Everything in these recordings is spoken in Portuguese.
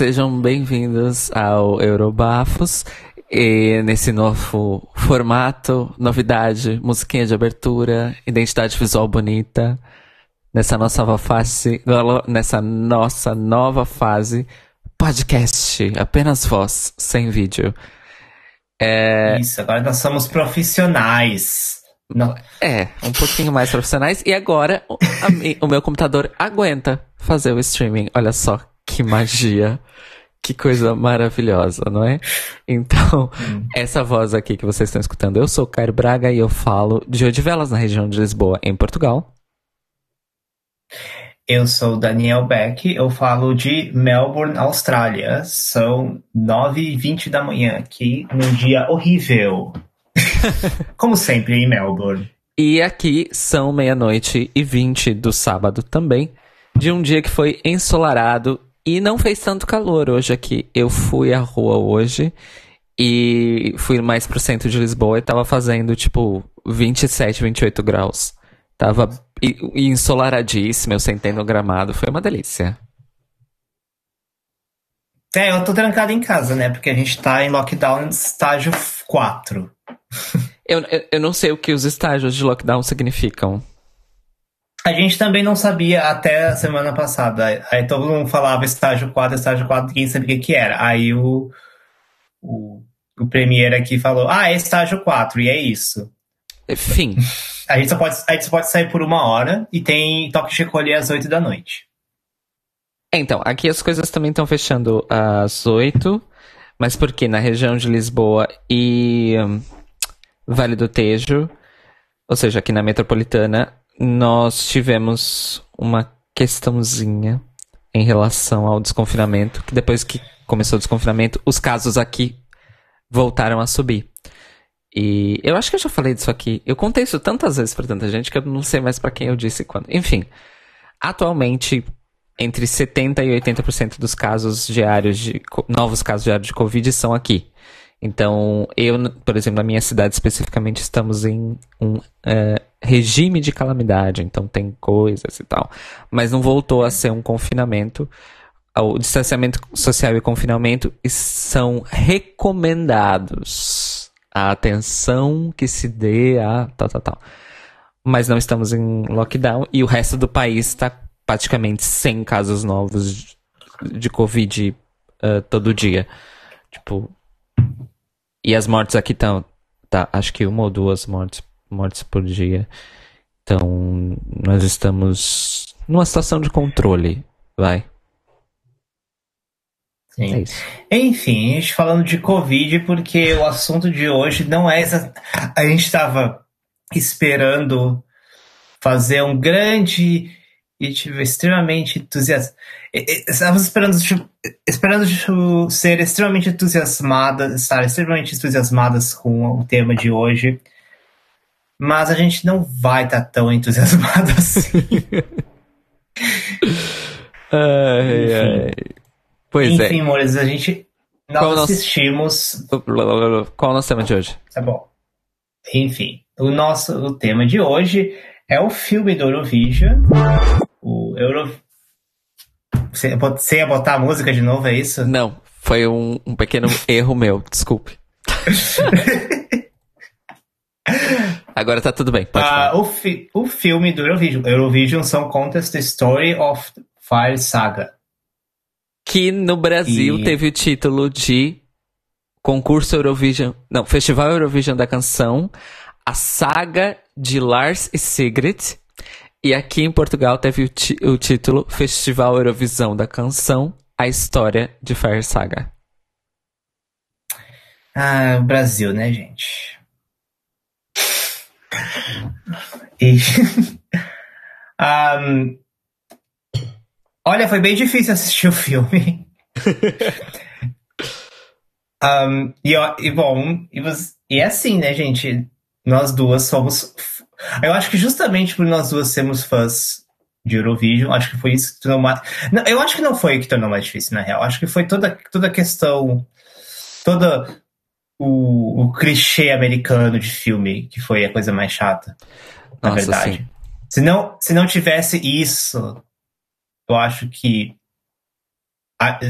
Sejam bem-vindos ao Eurobafos. E nesse novo formato, novidade, musiquinha de abertura, identidade visual bonita. Nessa nossa nova fase, nessa nossa nova fase, podcast, apenas voz, sem vídeo. É... Isso, agora nós somos profissionais. Não. É, um pouquinho mais profissionais. E agora o, a, o meu computador aguenta fazer o streaming. Olha só que magia. Que coisa maravilhosa, não é? Então, hum. essa voz aqui que vocês estão escutando, eu sou Caio Braga e eu falo de Odivelas, na região de Lisboa, em Portugal. Eu sou Daniel Beck, eu falo de Melbourne, Austrália. São 9h20 da manhã aqui, num dia horrível. Como sempre em Melbourne. E aqui são meia-noite e 20 do sábado também, de um dia que foi ensolarado e não fez tanto calor hoje aqui. Eu fui à rua hoje e fui mais pro centro de Lisboa e tava fazendo tipo 27, 28 graus. Tava ensolaradíssimo, eu sentei no gramado, foi uma delícia. É, eu tô trancado em casa, né? Porque a gente tá em lockdown estágio 4. eu, eu, eu não sei o que os estágios de lockdown significam. A gente também não sabia até a semana passada. Aí todo mundo falava estágio 4, estágio 4, ninguém sabia o que era. Aí o, o, o Premier aqui falou: ah, é estágio 4, e é isso. Fim. A gente, só pode, a gente só pode sair por uma hora e tem toque de recolher às 8 da noite. Então, aqui as coisas também estão fechando às 8, mas porque na região de Lisboa e um, Vale do Tejo, ou seja, aqui na metropolitana, nós tivemos uma questãozinha em relação ao desconfinamento, que depois que começou o desconfinamento, os casos aqui voltaram a subir. E eu acho que eu já falei disso aqui. Eu contei isso tantas vezes para tanta gente que eu não sei mais para quem eu disse quando. Enfim, atualmente entre 70 e 80% dos casos diários de novos casos diários de Covid são aqui. Então, eu, por exemplo, na minha cidade especificamente, estamos em um uh, regime de calamidade, então tem coisas e tal. Mas não voltou a ser um confinamento. O distanciamento social e confinamento são recomendados. A atenção que se dê a tal, tal, tal. Mas não estamos em lockdown e o resto do país está praticamente 100 casos novos de Covid uh, todo dia. Tipo, e as mortes aqui estão. Tá, acho que uma ou duas mortes, mortes por dia. Então, nós estamos numa situação de controle, vai. Sim. É Enfim, a gente falando de Covid, porque o assunto de hoje não é. Essa... A gente estava esperando fazer um grande e tipo, extremamente entusiasmado. Estávamos esperando, tipo, esperando tipo, ser extremamente entusiasmadas, estar extremamente entusiasmadas com o tema de hoje. Mas a gente não vai estar tá tão entusiasmado assim. ai, ai. Pois Enfim, é. Enfim, amores, a gente. Nós Qual assistimos. Nosso... Qual é o nosso tema de hoje? Tá bom. Enfim, o nosso o tema de hoje é o filme do Eurovision o Euro. Você, você ia botar a música de novo, é isso? Não, foi um, um pequeno erro meu, desculpe. Agora tá tudo bem. Uh, o, fi o filme do Eurovision, Eurovision Song Contest The Story of Fire Saga. Que no Brasil e... teve o título de Concurso Eurovision. Não, Festival Eurovision da Canção. A Saga de Lars e Sigrid. E aqui em Portugal teve o, o título Festival Eurovisão da Canção, a história de Fire Saga. Ah, Brasil, né, gente? E... um... Olha, foi bem difícil assistir o filme. um, e, e, bom, e, e é assim, né, gente? Nós duas somos eu acho que justamente por nós duas sermos fãs de Eurovision, acho que foi isso que tornou mais. Não, eu acho que não foi o que tornou mais difícil, na real. Acho que foi toda, toda a questão. Toda o, o clichê americano de filme que foi a coisa mais chata. Na Nossa, verdade. Sim. Se não, se não tivesse isso, eu acho que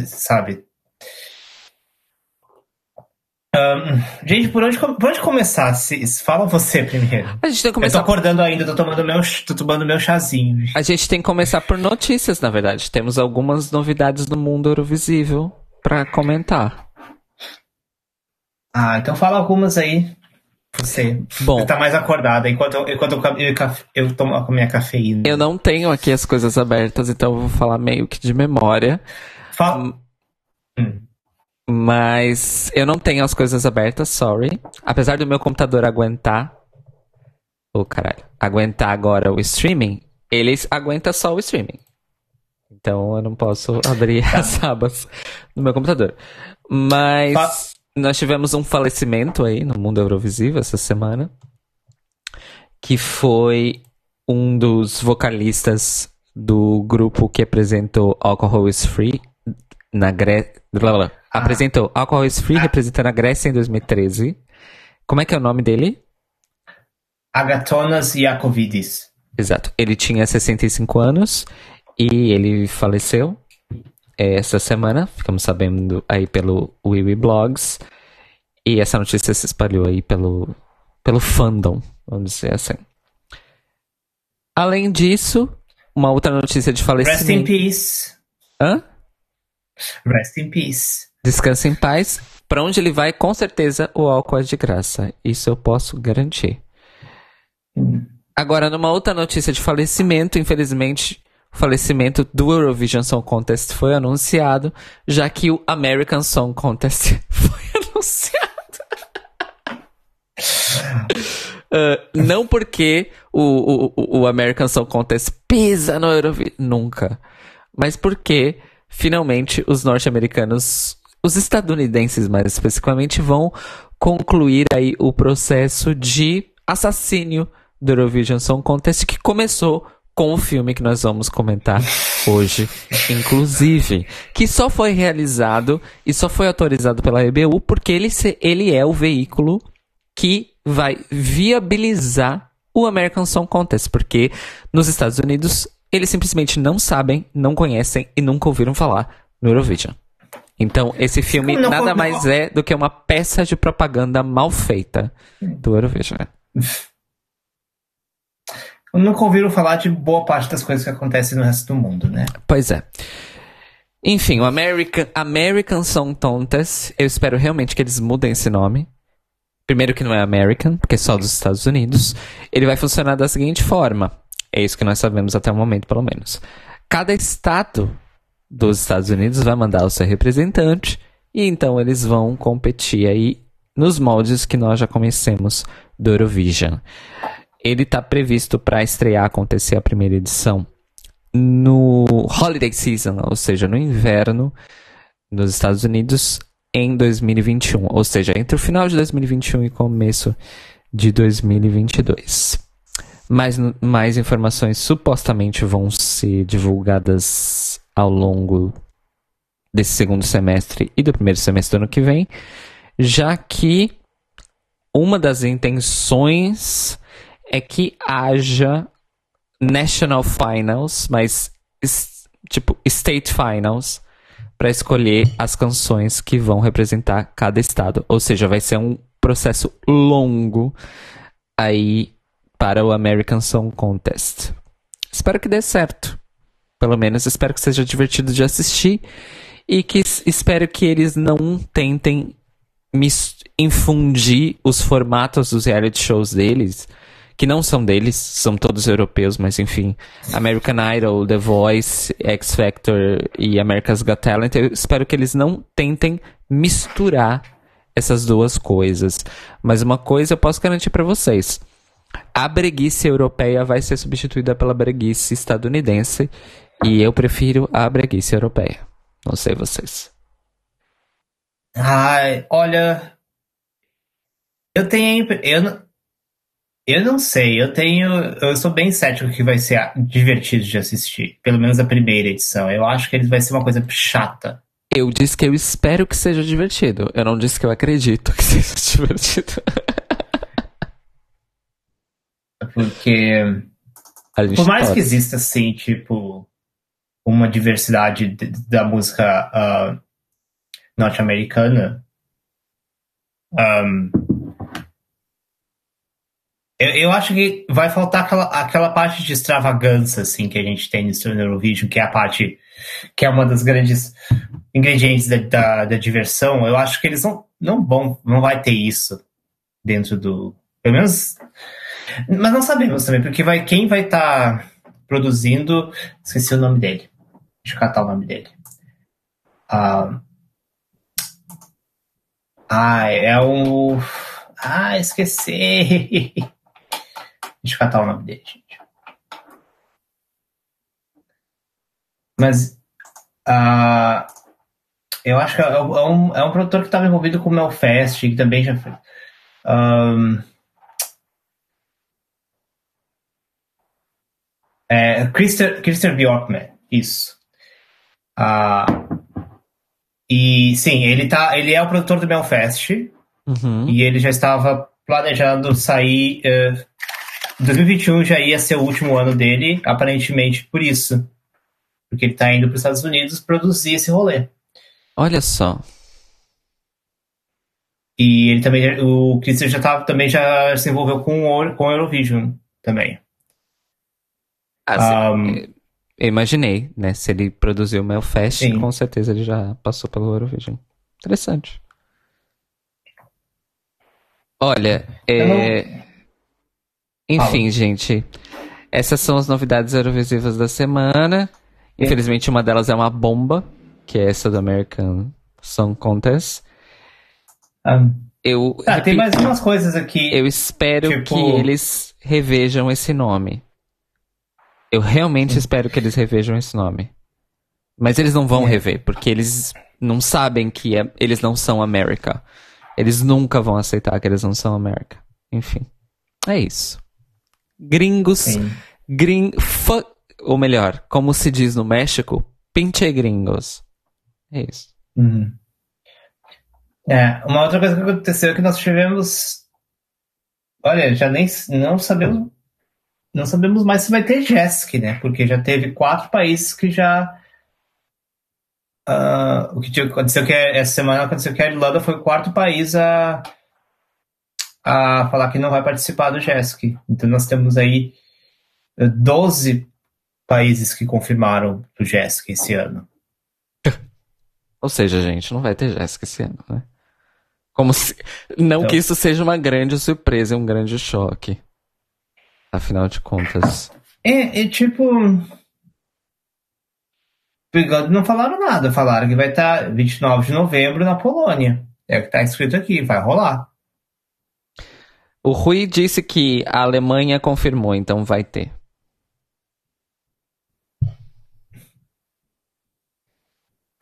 sabe? Um, gente, por onde, por onde começar? Fala você primeiro. A gente tem que começar... Eu tô acordando ainda, tô tomando meu, tô tomando meu chazinho. A gente tem que começar por notícias, na verdade. Temos algumas novidades no mundo Eurovisível para comentar. Ah, então fala algumas aí. Você. Bom. Você tá mais acordada enquanto, eu, enquanto eu, eu, eu tomo a minha cafeína. Eu não tenho aqui as coisas abertas, então eu vou falar meio que de memória. Fala. Hum. Mas eu não tenho as coisas abertas, sorry. Apesar do meu computador aguentar. Ô, oh, caralho. Aguentar agora o streaming, ele aguenta só o streaming. Então eu não posso abrir tá. as abas no meu computador. Mas Fa nós tivemos um falecimento aí no mundo Eurovisivo essa semana. Que foi um dos vocalistas do grupo que apresentou Alcohol is Free na Grécia. Ah. Apresentou Alcohol is Free ah. representando a Grécia em 2013. Como é que é o nome dele? Agatonas Iacovidis. Exato. Ele tinha 65 anos e ele faleceu essa semana. Ficamos sabendo aí pelo Wiwi Blogs. E essa notícia se espalhou aí pelo, pelo fandom, vamos dizer assim. Além disso, uma outra notícia de falecimento. Rest in peace. Hã? Rest in peace. Descansa em paz. Para onde ele vai, com certeza o álcool é de graça. Isso eu posso garantir. Hum. Agora, numa outra notícia de falecimento, infelizmente, o falecimento do Eurovision Song Contest foi anunciado, já que o American Song Contest foi anunciado. Uh, não porque o, o, o American Song Contest pisa no Eurovision, nunca. Mas porque finalmente os norte-americanos, os estadunidenses mais especificamente, vão concluir aí o processo de assassínio do Eurovision Song Contest que começou com o filme que nós vamos comentar hoje, inclusive, que só foi realizado e só foi autorizado pela EBU porque ele, se, ele é o veículo que vai viabilizar o American Song Contest, porque nos Estados Unidos eles simplesmente não sabem, não conhecem e nunca ouviram falar no Eurovision. Então, esse filme não, nada não, mais é do que uma peça de propaganda mal feita do Eurovision. Nunca ouviram falar de boa parte das coisas que acontecem no resto do mundo, né? Pois é. Enfim, o American, American Song Contest, eu espero realmente que eles mudem esse nome. Primeiro que não é American, porque é só dos Estados Unidos. Ele vai funcionar da seguinte forma. É isso que nós sabemos até o momento, pelo menos. Cada estado dos Estados Unidos vai mandar o seu representante e então eles vão competir aí nos moldes que nós já conhecemos do Eurovision. Ele está previsto para estrear, acontecer a primeira edição no Holiday Season, ou seja, no inverno nos Estados Unidos em 2021, ou seja, entre o final de 2021 e começo de 2022. Mais, mais informações supostamente vão ser divulgadas ao longo desse segundo semestre e do primeiro semestre do ano que vem, já que uma das intenções é que haja National Finals, mas tipo State Finals, para escolher as canções que vão representar cada estado. Ou seja, vai ser um processo longo aí para o American Song Contest. Espero que dê certo. Pelo menos espero que seja divertido de assistir e que espero que eles não tentem infundir os formatos dos reality shows deles que não são deles, são todos europeus, mas enfim, American Idol, The Voice, X Factor e America's Got Talent, eu espero que eles não tentem misturar essas duas coisas. Mas uma coisa eu posso garantir para vocês. A breguice europeia vai ser substituída pela breguice estadunidense e eu prefiro a breguice europeia. Não sei vocês. Ai, olha, eu tenho eu eu não sei, eu tenho. Eu sou bem cético que vai ser divertido de assistir. Pelo menos a primeira edição. Eu acho que ele vai ser uma coisa chata. Eu disse que eu espero que seja divertido. Eu não disse que eu acredito que seja divertido. Porque. Por mais pode. que exista, assim, tipo. uma diversidade de, da música uh, norte-americana. Um, eu, eu, acho que vai faltar aquela, aquela parte de extravagância assim que a gente tem no Eurovision, que é a parte que é uma das grandes ingredientes da, da, da diversão. Eu acho que eles não, não vão, não vai ter isso dentro do, pelo menos, mas não sabemos também, porque vai quem vai estar tá produzindo, esqueci o nome dele. Deixa eu catar o nome dele. Ah, ah é o. Ah, esqueci. Deixa eu catar o nome dele, gente. Mas. Uh, eu acho que é, é um, é um produtor que estava envolvido com o Melfest, que também já foi. Um, é, Christian Bjorkman, isso. Uh, e sim, ele, tá, ele é o produtor do Belfast. Uhum. E ele já estava planejando sair. Uh, 2021 já ia ser o último ano dele, aparentemente por isso. Porque ele está indo para os Estados Unidos produzir esse rolê. Olha só. E ele também, o Christian já tá, também já se envolveu com o, com o Eurovision também. Ah, um, eu imaginei, né? Se ele produziu o Melfest, sim. com certeza ele já passou pelo Eurovision. Interessante. Olha, é... Enfim, Fala. gente. Essas são as novidades eurovisivas da semana. Infelizmente, uma delas é uma bomba, que é essa do American Song Contest. Um, eu, ah, tem mais umas coisas aqui. Eu espero tipo... que eles revejam esse nome. Eu realmente espero que eles revejam esse nome. Mas eles não vão é. rever, porque eles não sabem que é, eles não são América. Eles nunca vão aceitar que eles não são América. Enfim. É isso. Gringos. Gring, ou melhor, como se diz no México, pinche gringos. É isso. Uhum. É, uma outra coisa que aconteceu é que nós tivemos. Olha, já nem não sabemos não sabemos mais se vai ter JESC, né? Porque já teve quatro países que já. Uh, o que aconteceu que essa semana aconteceu que a Irlanda foi o quarto país a, a falar que não vai participar do JESC. Então nós temos aí 12 países que confirmaram o JESC esse ano. Ou seja, gente, não vai ter JESC esse ano, né? Como se. Não então... que isso seja uma grande surpresa, um grande choque. Afinal de contas. É, é tipo. Não falaram nada, falaram que vai estar tá 29 de novembro na Polônia. É o que está escrito aqui, vai rolar. O Rui disse que a Alemanha confirmou, então vai ter.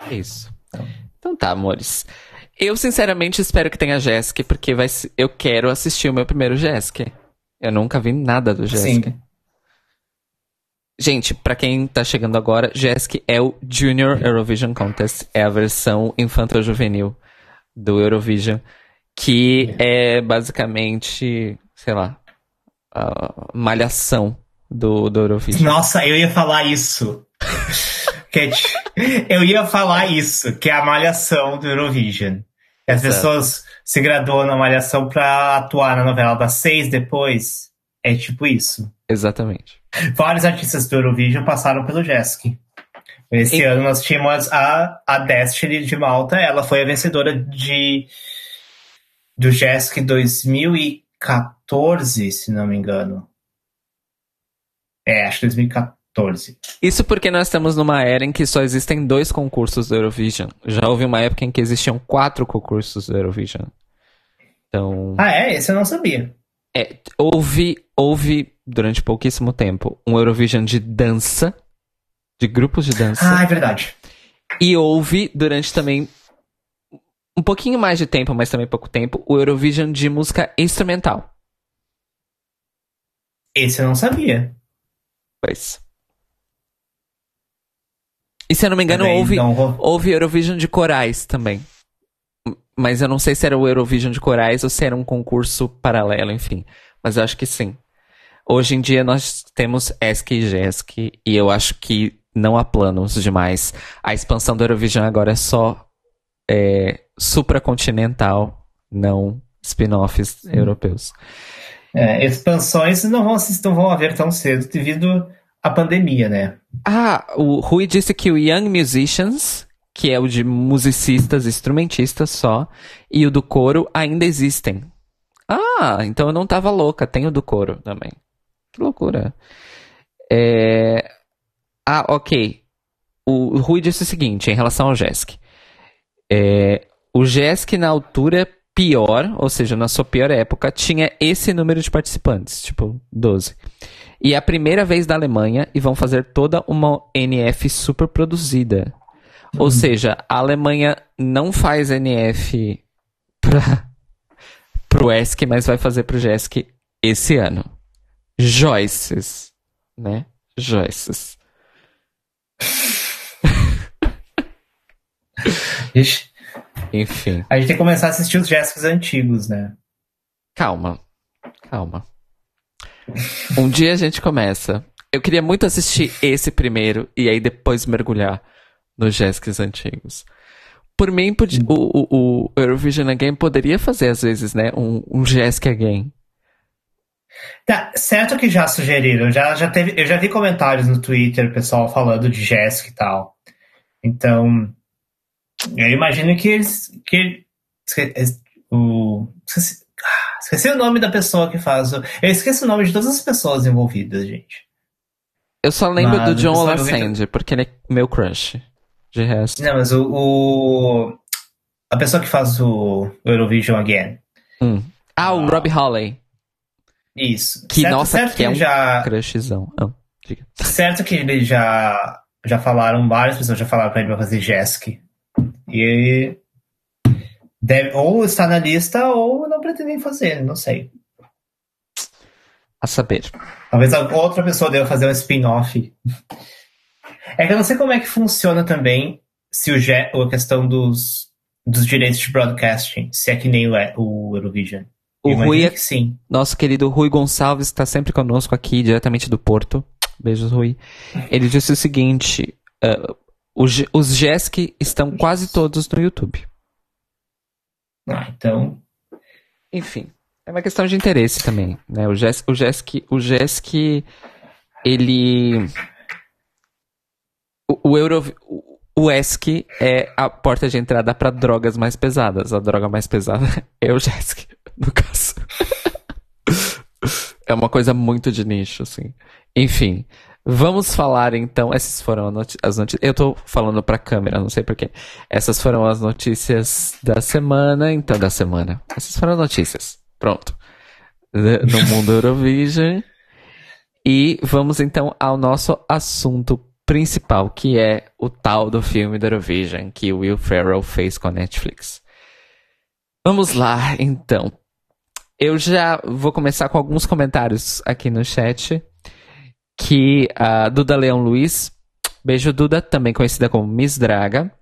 É isso. Então tá, amores. Eu sinceramente espero que tenha Jéssica, porque vai, eu quero assistir o meu primeiro Jéssica. Eu nunca vi nada do Jéssica. Gente, para quem tá chegando agora, Jéssica é o Junior Eurovision Contest. É a versão infanto-juvenil do Eurovision. Que é basicamente, sei lá, a malhação do, do Eurovision. Nossa, eu ia falar isso. eu ia falar isso, que é a malhação do Eurovision. As Exato. pessoas se graduou na Malhação pra atuar na novela das seis depois. É tipo isso. Exatamente. Vários artistas do Eurovision passaram pelo Jesk. Esse e... ano nós tínhamos a, a Destiny de Malta, ela foi a vencedora de do Jesk 2014, se não me engano. É, acho que 2014. Isso porque nós estamos numa era em que só existem dois concursos do Eurovision. Já houve uma época em que existiam quatro concursos do Eurovision. Então. Ah, é? Esse eu não sabia. É, houve, houve durante pouquíssimo tempo um Eurovision de dança, de grupos de dança. Ah, é verdade. E houve durante também um pouquinho mais de tempo, mas também pouco tempo, o Eurovision de música instrumental. Esse eu não sabia. Pois. E se eu não me engano, também, houve, não... houve Eurovision de corais também. Mas eu não sei se era o Eurovision de corais ou se era um concurso paralelo, enfim. Mas eu acho que sim. Hoje em dia nós temos ESC e GESC, e eu acho que não há planos demais. A expansão do Eurovision agora é só é, supracontinental, não spin-offs europeus. É, expansões não vão, não vão haver tão cedo devido à pandemia, né? Ah, o Rui disse que o Young Musicians, que é o de musicistas, instrumentistas só, e o do coro ainda existem. Ah, então eu não tava louca, tem o do coro também. Que loucura. É... Ah, ok. O Rui disse o seguinte, em relação ao JESC. É... O JESC na altura pior, ou seja, na sua pior época, tinha esse número de participantes, tipo 12. E é a primeira vez da Alemanha e vão fazer toda uma NF super produzida. Ou uhum. seja, a Alemanha não faz NF para pro ESC, mas vai fazer pro JESC esse ano. Joyces, né? Joyces. Enfim. A gente tem que começar a assistir os Jéssicos antigos, né? Calma. Calma. Um dia a gente começa. Eu queria muito assistir esse primeiro e aí depois mergulhar nos Jéssicos antigos. Por mim, podia, o, o, o, Eurovision Again poderia fazer, às vezes, né? Um, um Jessica Again. Tá, certo que já sugeriram. Já, já teve, eu já vi comentários no Twitter, pessoal falando de Jéssica e tal. Então, eu imagino que eles. Que, o, esqueci, ah, esqueci o nome da pessoa que faz. O, eu esqueci o nome de todas as pessoas envolvidas, gente. Eu só lembro mas, do John Olassand, porque ele é meu crush. De resto. Não, mas o, o, A pessoa que faz o Eurovision Again. Hum. Ah, o ah. Robbie Hawley. Isso. Que, certo, nossa, certo que, que é um já... crushzão. Oh, certo que ele já... Já falaram, várias pessoas já falaram pra ele pra fazer Jesk. E deve, ou está na lista ou não pretendem fazer, não sei. A saber. Talvez outra pessoa deva fazer um spin-off. É que eu não sei como é que funciona também se o, a questão dos, dos direitos de broadcasting, se é que nem o, o Eurovision. O Rui, é, sim. nosso querido Rui Gonçalves está sempre conosco aqui, diretamente do Porto. Beijos, Rui. Ele disse o seguinte: uh, os, os GESC estão quase todos no YouTube. Ah, então. Enfim, é uma questão de interesse também, né? O GESC, o GESC, o GESC ele o, o Euro o ESC é a porta de entrada para drogas mais pesadas. A droga mais pesada é o GESC, no caso. é uma coisa muito de nicho, assim. Enfim, Vamos falar então, essas foram as notícias. Eu tô falando pra câmera, não sei porquê. Essas foram as notícias da semana, então, da semana. Essas foram as notícias. Pronto. No mundo Eurovision. E vamos então ao nosso assunto principal, que é o tal do filme do Eurovision que Will Ferrell fez com a Netflix. Vamos lá, então. Eu já vou começar com alguns comentários aqui no chat que a Duda Leão Luiz, beijo Duda, também conhecida como Miss Draga,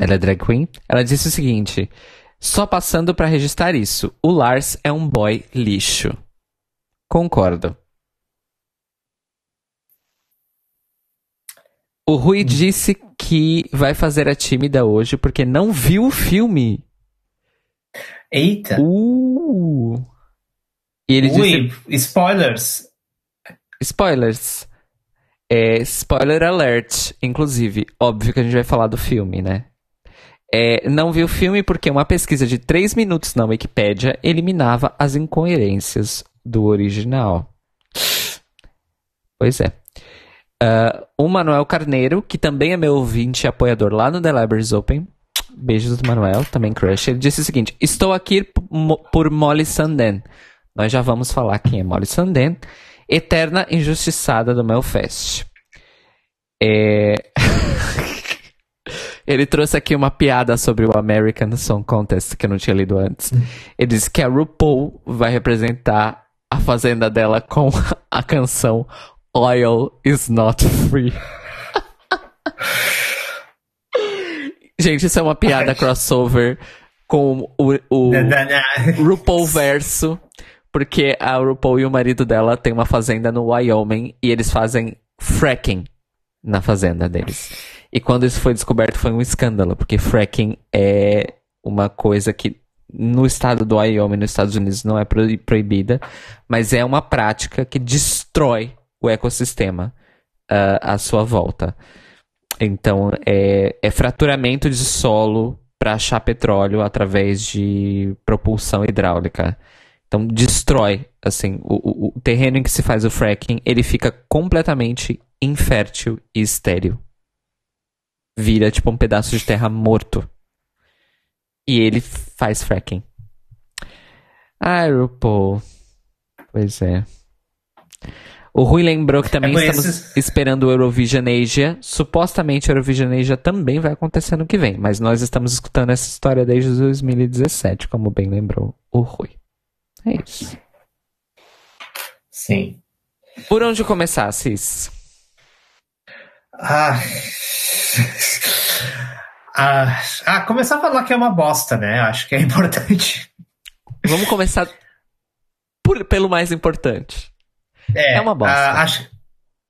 ela é drag queen, ela disse o seguinte: só passando para registrar isso, o Lars é um boy lixo. Concordo. O Rui disse que vai fazer a tímida hoje porque não viu o filme. Eita! Uh! E ele Ui, disse... spoilers! Spoilers. É, spoiler alert, inclusive. Óbvio que a gente vai falar do filme, né? É, não vi o filme porque uma pesquisa de 3 minutos na Wikipedia eliminava as incoerências do original. Pois é. Uh, o Manuel Carneiro, que também é meu ouvinte e apoiador lá no The Libraries Open. Beijos do Manuel, também crush. Ele disse o seguinte: Estou aqui por Molly Sanden. Nós já vamos falar quem é Molly Sanden. Eterna Injustiçada do Melfest. É... Ele trouxe aqui uma piada sobre o American Song Contest que eu não tinha lido antes. Ele disse que a RuPaul vai representar a fazenda dela com a canção Oil is Not Free. Gente, isso é uma piada crossover com o, o RuPaul verso porque a RuPaul e o marido dela têm uma fazenda no Wyoming e eles fazem fracking. na fazenda deles. E quando isso foi descoberto foi um escândalo, porque fracking é uma coisa que no estado do Wyoming, nos Estados Unidos, não é proibida, mas é uma prática que destrói o ecossistema uh, à sua volta. Então, é, é fraturamento de solo para achar petróleo através de propulsão hidráulica. Então, destrói, assim, o, o, o terreno em que se faz o fracking, ele fica completamente infértil e estéril. Vira tipo um pedaço de terra morto. E ele faz fracking. Ah, RuPaul. Pois é. O Rui lembrou que também é estamos esperando o Eurovision Asia. Supostamente o Eurovision Asia também vai acontecer no que vem, mas nós estamos escutando essa história desde 2017, como bem lembrou o Rui. É isso. Sim. Por onde começar, Cis? Ah. ah, ah, começar a falar que é uma bosta, né? Acho que é importante. Vamos começar por, pelo mais importante. É, é uma bosta. Uh, acho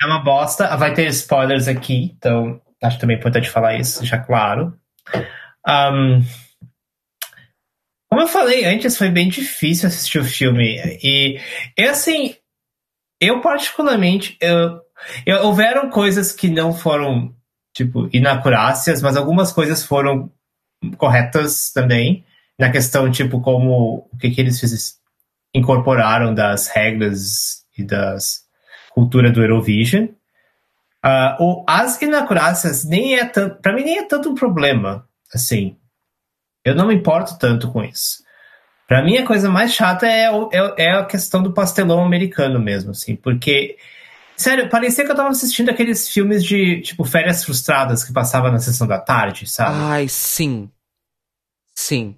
é uma bosta. Vai ter spoilers aqui, então acho também importante falar isso, já claro. Um, como eu falei antes, foi bem difícil assistir o filme. E, e assim, eu particularmente, eu, eu, houveram coisas que não foram, tipo, inacurácias, mas algumas coisas foram corretas também. Na questão, tipo, como o que, que eles fiz, incorporaram das regras e das cultura do Eurovision. Uh, as inacurácias nem é tanto, para mim nem é tanto um problema, assim. Eu não me importo tanto com isso. Para mim a coisa mais chata é, é, é, a questão do pastelão americano mesmo, assim, porque sério, parecia que eu tava assistindo aqueles filmes de tipo férias frustradas que passava na sessão da tarde, sabe? Ai, sim. Sim.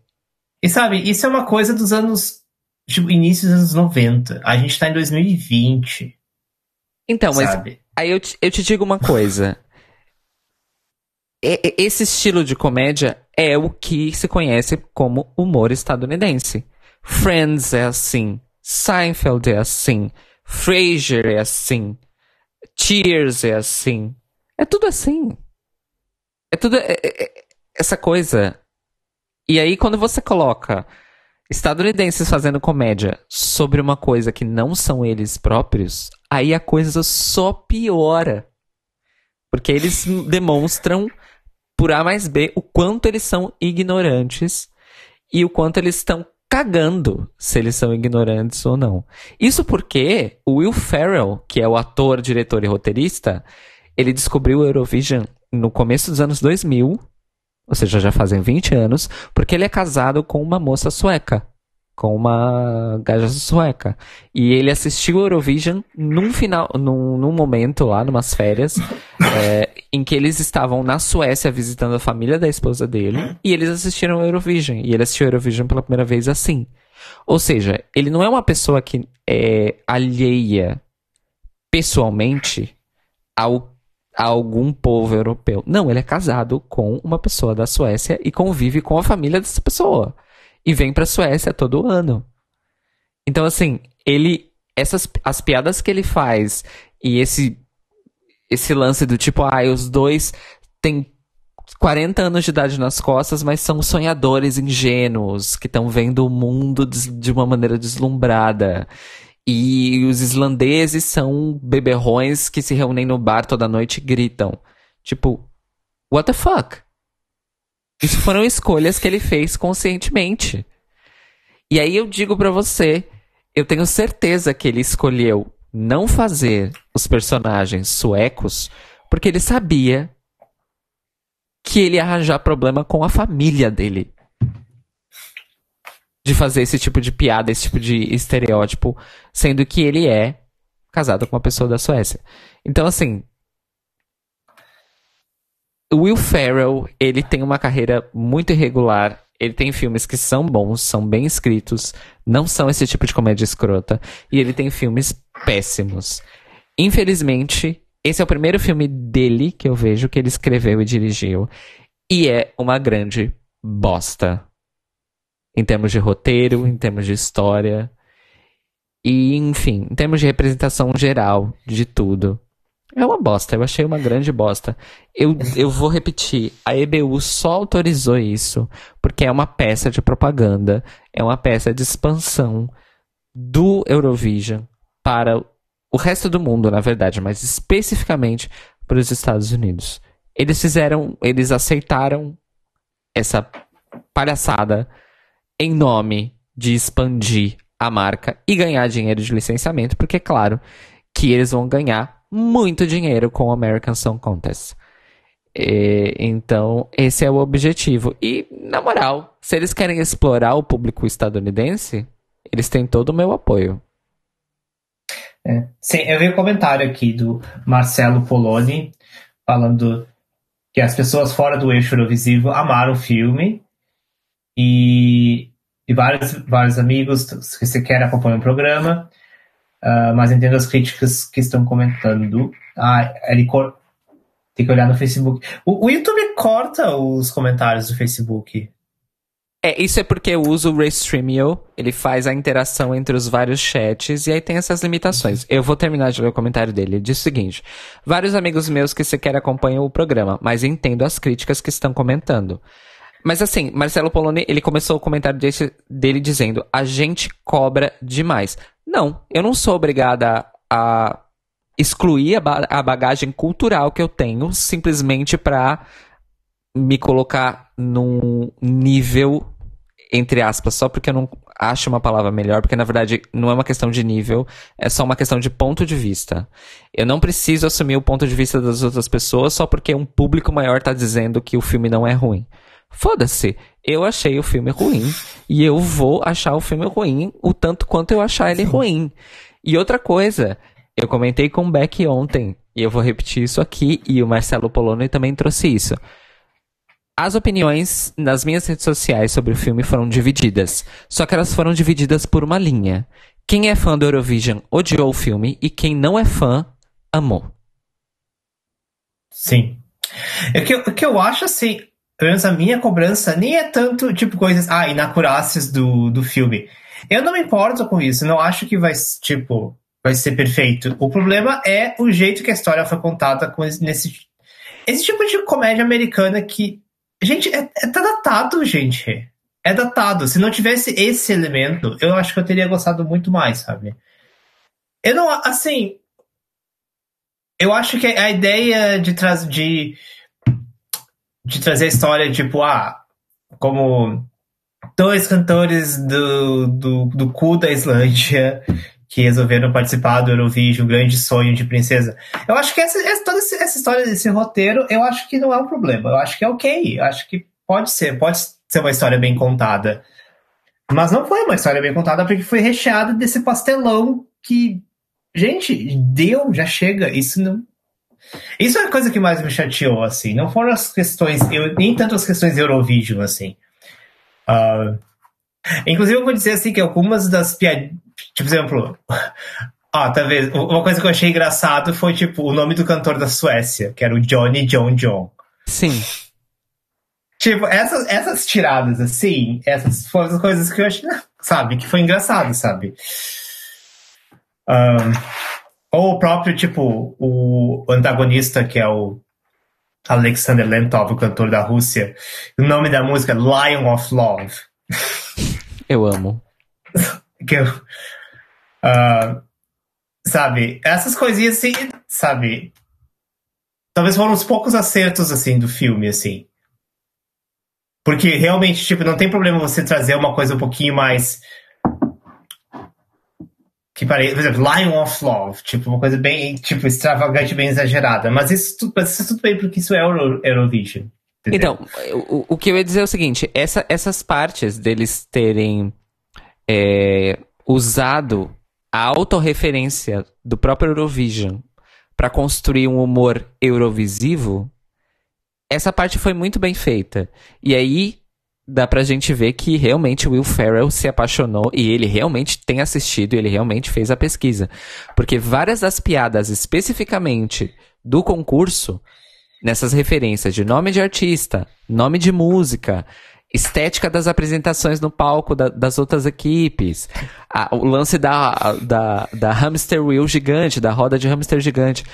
E sabe, isso é uma coisa dos anos tipo, início dos anos 90. A gente tá em 2020. Então, sabe? mas aí eu te, eu te digo uma coisa. Esse estilo de comédia é o que se conhece como humor estadunidense. Friends é assim, Seinfeld é assim, Frasier é assim, Cheers é assim. É tudo assim. É tudo é, é, é essa coisa. E aí quando você coloca estadunidenses fazendo comédia sobre uma coisa que não são eles próprios, aí a coisa só piora. Porque eles demonstram, por A mais B, o quanto eles são ignorantes e o quanto eles estão cagando se eles são ignorantes ou não. Isso porque o Will Ferrell, que é o ator, diretor e roteirista, ele descobriu o Eurovision no começo dos anos 2000 ou seja, já fazem 20 anos, porque ele é casado com uma moça sueca, com uma gaja sueca. E ele assistiu Eurovision num final, num, num momento lá, numas férias, é, em que eles estavam na Suécia visitando a família da esposa dele, e eles assistiram Eurovision. E ele assistiu Eurovision pela primeira vez assim. Ou seja, ele não é uma pessoa que é alheia pessoalmente ao a algum povo europeu. Não, ele é casado com uma pessoa da Suécia e convive com a família dessa pessoa. E vem pra Suécia todo ano. Então, assim, ele. Essas, as piadas que ele faz e esse, esse lance do tipo, ah, os dois têm 40 anos de idade nas costas, mas são sonhadores ingênuos que estão vendo o mundo de uma maneira deslumbrada. E os islandeses são beberrões que se reúnem no bar toda noite e gritam. Tipo, what the fuck? Isso foram escolhas que ele fez conscientemente. E aí eu digo para você, eu tenho certeza que ele escolheu não fazer os personagens suecos porque ele sabia que ele ia arranjar problema com a família dele de fazer esse tipo de piada, esse tipo de estereótipo, sendo que ele é casado com uma pessoa da Suécia. Então, assim. Will Ferrell, ele tem uma carreira muito irregular. Ele tem filmes que são bons, são bem escritos, não são esse tipo de comédia escrota. E ele tem filmes péssimos. Infelizmente, esse é o primeiro filme dele que eu vejo que ele escreveu e dirigiu. E é uma grande bosta em termos de roteiro, em termos de história e, enfim, em termos de representação geral de tudo. É uma bosta, eu achei uma grande bosta. Eu, eu vou repetir, a EBU só autorizou isso porque é uma peça de propaganda, é uma peça de expansão do Eurovision para o resto do mundo, na verdade, mas especificamente para os Estados Unidos. Eles fizeram, eles aceitaram essa palhaçada em nome de expandir a marca e ganhar dinheiro de licenciamento, porque, claro, que eles vão ganhar muito dinheiro com o American Song Contest. E, então, esse é o objetivo. E, na moral, se eles querem explorar o público estadunidense, eles têm todo o meu apoio. É. Sim, eu vi um comentário aqui do Marcelo Poloni falando que as pessoas fora do eixo Eurovisivo amaram o filme e, e vários, vários amigos que sequer acompanham o programa, uh, mas entendo as críticas que estão comentando. Ah, ele cor... tem que olhar no Facebook. O, o YouTube corta os comentários do Facebook. É, isso é porque eu uso o Restreamio, ele faz a interação entre os vários chats e aí tem essas limitações. Eu vou terminar de ler o comentário dele. Ele diz o seguinte: Vários amigos meus que sequer acompanham o programa, mas entendo as críticas que estão comentando. Mas assim, Marcelo Poloni, ele começou o comentário desse, dele dizendo: a gente cobra demais. Não, eu não sou obrigada a excluir a, ba a bagagem cultural que eu tenho simplesmente para me colocar num nível, entre aspas, só porque eu não acho uma palavra melhor, porque na verdade não é uma questão de nível, é só uma questão de ponto de vista. Eu não preciso assumir o ponto de vista das outras pessoas só porque um público maior tá dizendo que o filme não é ruim. Foda-se, eu achei o filme ruim e eu vou achar o filme ruim o tanto quanto eu achar ele Sim. ruim. E outra coisa, eu comentei com o Beck ontem, e eu vou repetir isso aqui, e o Marcelo Poloni também trouxe isso. As opiniões nas minhas redes sociais sobre o filme foram divididas, só que elas foram divididas por uma linha. Quem é fã do Eurovision odiou o filme e quem não é fã amou. Sim. O que, o que eu acho assim, pelo menos a minha cobrança nem é tanto tipo coisas, ah, inacurácias do, do filme. Eu não me importo com isso, não acho que vai, tipo, vai ser perfeito. O problema é o jeito que a história foi contada com esse, nesse esse tipo de comédia americana que Gente, é, é, tá datado, gente. É datado. Se não tivesse esse elemento, eu acho que eu teria gostado muito mais, sabe? Eu não, assim. Eu acho que a ideia de, tra de, de trazer a história, tipo, ah, como dois cantores do, do, do cu da Islândia que resolveram participar do Eurovision, o grande sonho de princesa. Eu acho que essa, essa, toda essa história desse roteiro, eu acho que não é um problema. Eu acho que é ok. Eu acho que pode ser, pode ser uma história bem contada. Mas não foi uma história bem contada porque foi recheada desse pastelão que, gente, deu, já chega. Isso não. Isso é a coisa que mais me chateou, assim. Não foram as questões, eu, nem tanto as questões Eurovision, assim. Uh, inclusive, eu vou dizer assim que algumas das piadas Tipo, exemplo, ah, talvez. Uma coisa que eu achei engraçado foi, tipo, o nome do cantor da Suécia, que era o Johnny John John. Sim. Tipo, essas, essas tiradas, assim, essas foram as coisas que eu achei, sabe, que foi engraçado, sabe? Um, ou o próprio, tipo, o antagonista, que é o Alexander Lentov, o cantor da Rússia. O nome da música é Lion of Love. Eu amo. que eu, uh, sabe, essas coisinhas assim, sabe, talvez foram os poucos acertos, assim, do filme, assim. Porque realmente, tipo, não tem problema você trazer uma coisa um pouquinho mais. Que parece, por exemplo, Lion of Love, tipo, uma coisa bem, tipo, extravagante, bem exagerada. Mas isso, tudo, isso tudo bem porque isso é Euro, Eurovision. Entendeu? Então, o, o que eu ia dizer é o seguinte: essa, essas partes deles terem é, usado a autorreferência do próprio Eurovision para construir um humor eurovisivo, essa parte foi muito bem feita. E aí dá pra gente ver que realmente Will Ferrell se apaixonou e ele realmente tem assistido, ele realmente fez a pesquisa. Porque várias das piadas especificamente do concurso, nessas referências de nome de artista, nome de música, estética das apresentações no palco da, das outras equipes, a, o lance da, da, da hamster wheel gigante, da roda de hamster gigante.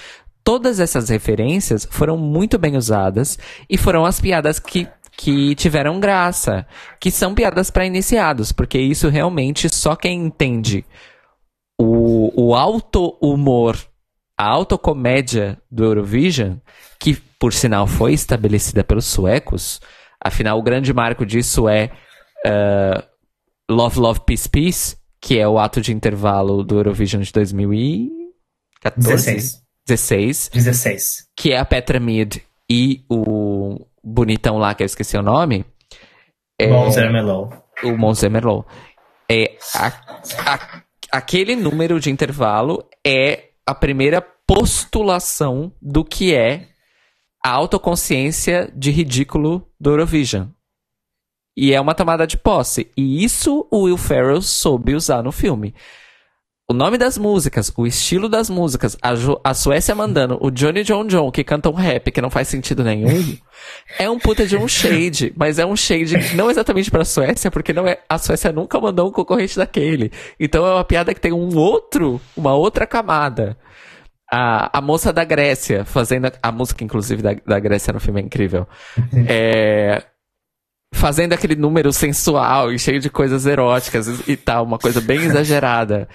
todas essas referências foram muito bem usadas e foram as piadas que que tiveram graça, que são piadas para iniciados, porque isso realmente só quem entende o, o alto humor, a autocomédia do Eurovision, que por sinal foi estabelecida pelos suecos, afinal o grande marco disso é uh, Love, Love, Peace, Peace, que é o ato de intervalo do Eurovision de 2014. 16. 16. 16. Que é a Petra Mid e o bonitão lá, que eu esqueci o nome. É, Monzer Merlot. O Monzer Merlot. É, a, a, aquele número de intervalo é a primeira postulação do que é a autoconsciência de ridículo do Eurovision. E é uma tomada de posse. E isso o Will Ferrell soube usar no filme o nome das músicas, o estilo das músicas, a, a Suécia mandando o Johnny John John, que canta um rap que não faz sentido nenhum, é um puta de um shade, mas é um shade não exatamente pra Suécia, porque não é, a Suécia nunca mandou um concorrente daquele. Então é uma piada que tem um outro, uma outra camada. A, a moça da Grécia, fazendo a, a música, inclusive, da, da Grécia no filme é incrível. É, fazendo aquele número sensual e cheio de coisas eróticas e tal, uma coisa bem exagerada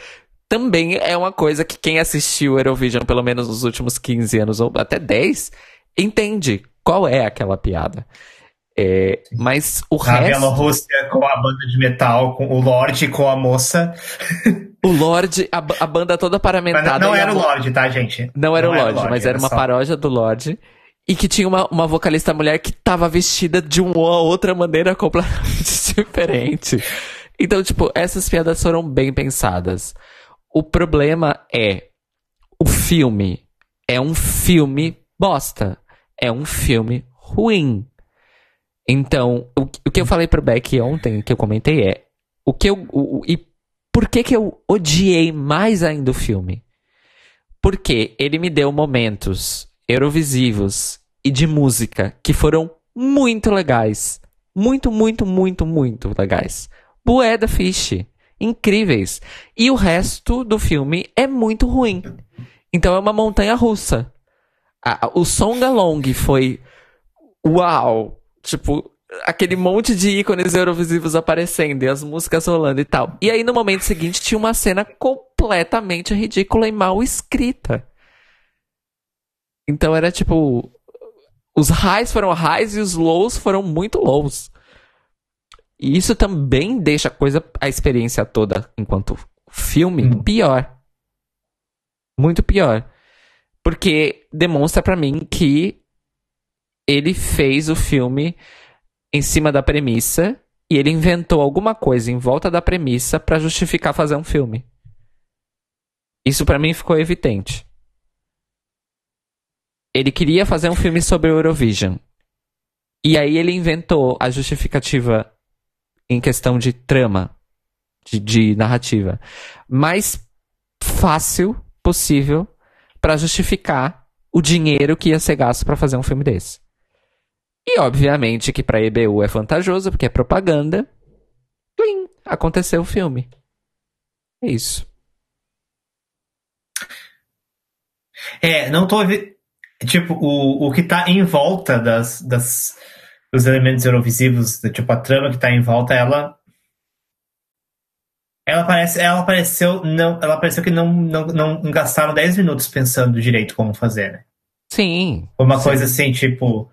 também é uma coisa que quem assistiu Eurovision pelo menos nos últimos 15 anos ou até 10 entende qual é aquela piada. É, mas o a resto... A Bielorrússia com a banda de metal, com o Lorde com a moça. O Lorde, a, a banda toda paramentada. Mas não, era o Lorde, tá, gente? Não era não o Lorde, Lorde mas era, era uma só... paródia do Lorde. E que tinha uma, uma vocalista mulher que tava vestida de uma outra maneira completamente diferente. Então, tipo, essas piadas foram bem pensadas. O problema é o filme é um filme bosta. É um filme ruim. Então, o, o que eu falei pro Beck ontem, que eu comentei é o que eu o, e por que que eu odiei mais ainda o filme? Porque ele me deu momentos eurovisivos e de música que foram muito legais. Muito, muito, muito, muito legais. Bué da Fish incríveis. E o resto do filme é muito ruim. Então é uma montanha russa. A, o Song Along foi. Uau! Tipo, aquele monte de ícones eurovisivos aparecendo e as músicas rolando e tal. E aí no momento seguinte tinha uma cena completamente ridícula e mal escrita. Então era tipo. Os highs foram highs e os lows foram muito lows. E isso também deixa a coisa, a experiência toda, enquanto filme, hum. pior. Muito pior. Porque demonstra para mim que ele fez o filme em cima da premissa e ele inventou alguma coisa em volta da premissa para justificar fazer um filme. Isso para mim ficou evidente. Ele queria fazer um filme sobre o Eurovision. E aí ele inventou a justificativa em questão de trama, de, de narrativa, mais fácil possível para justificar o dinheiro que ia ser gasto para fazer um filme desse. E obviamente que para EBU é vantajoso porque é propaganda. Plim, aconteceu o filme. É isso. É, não tô tipo o, o que tá em volta das, das os elementos eurovisivos, tipo a trama que tá em volta, ela ela parece, ela pareceu não, ela pareceu que não, não, não gastaram 10 minutos pensando direito como fazer, né? Sim. Uma sim. coisa assim, tipo,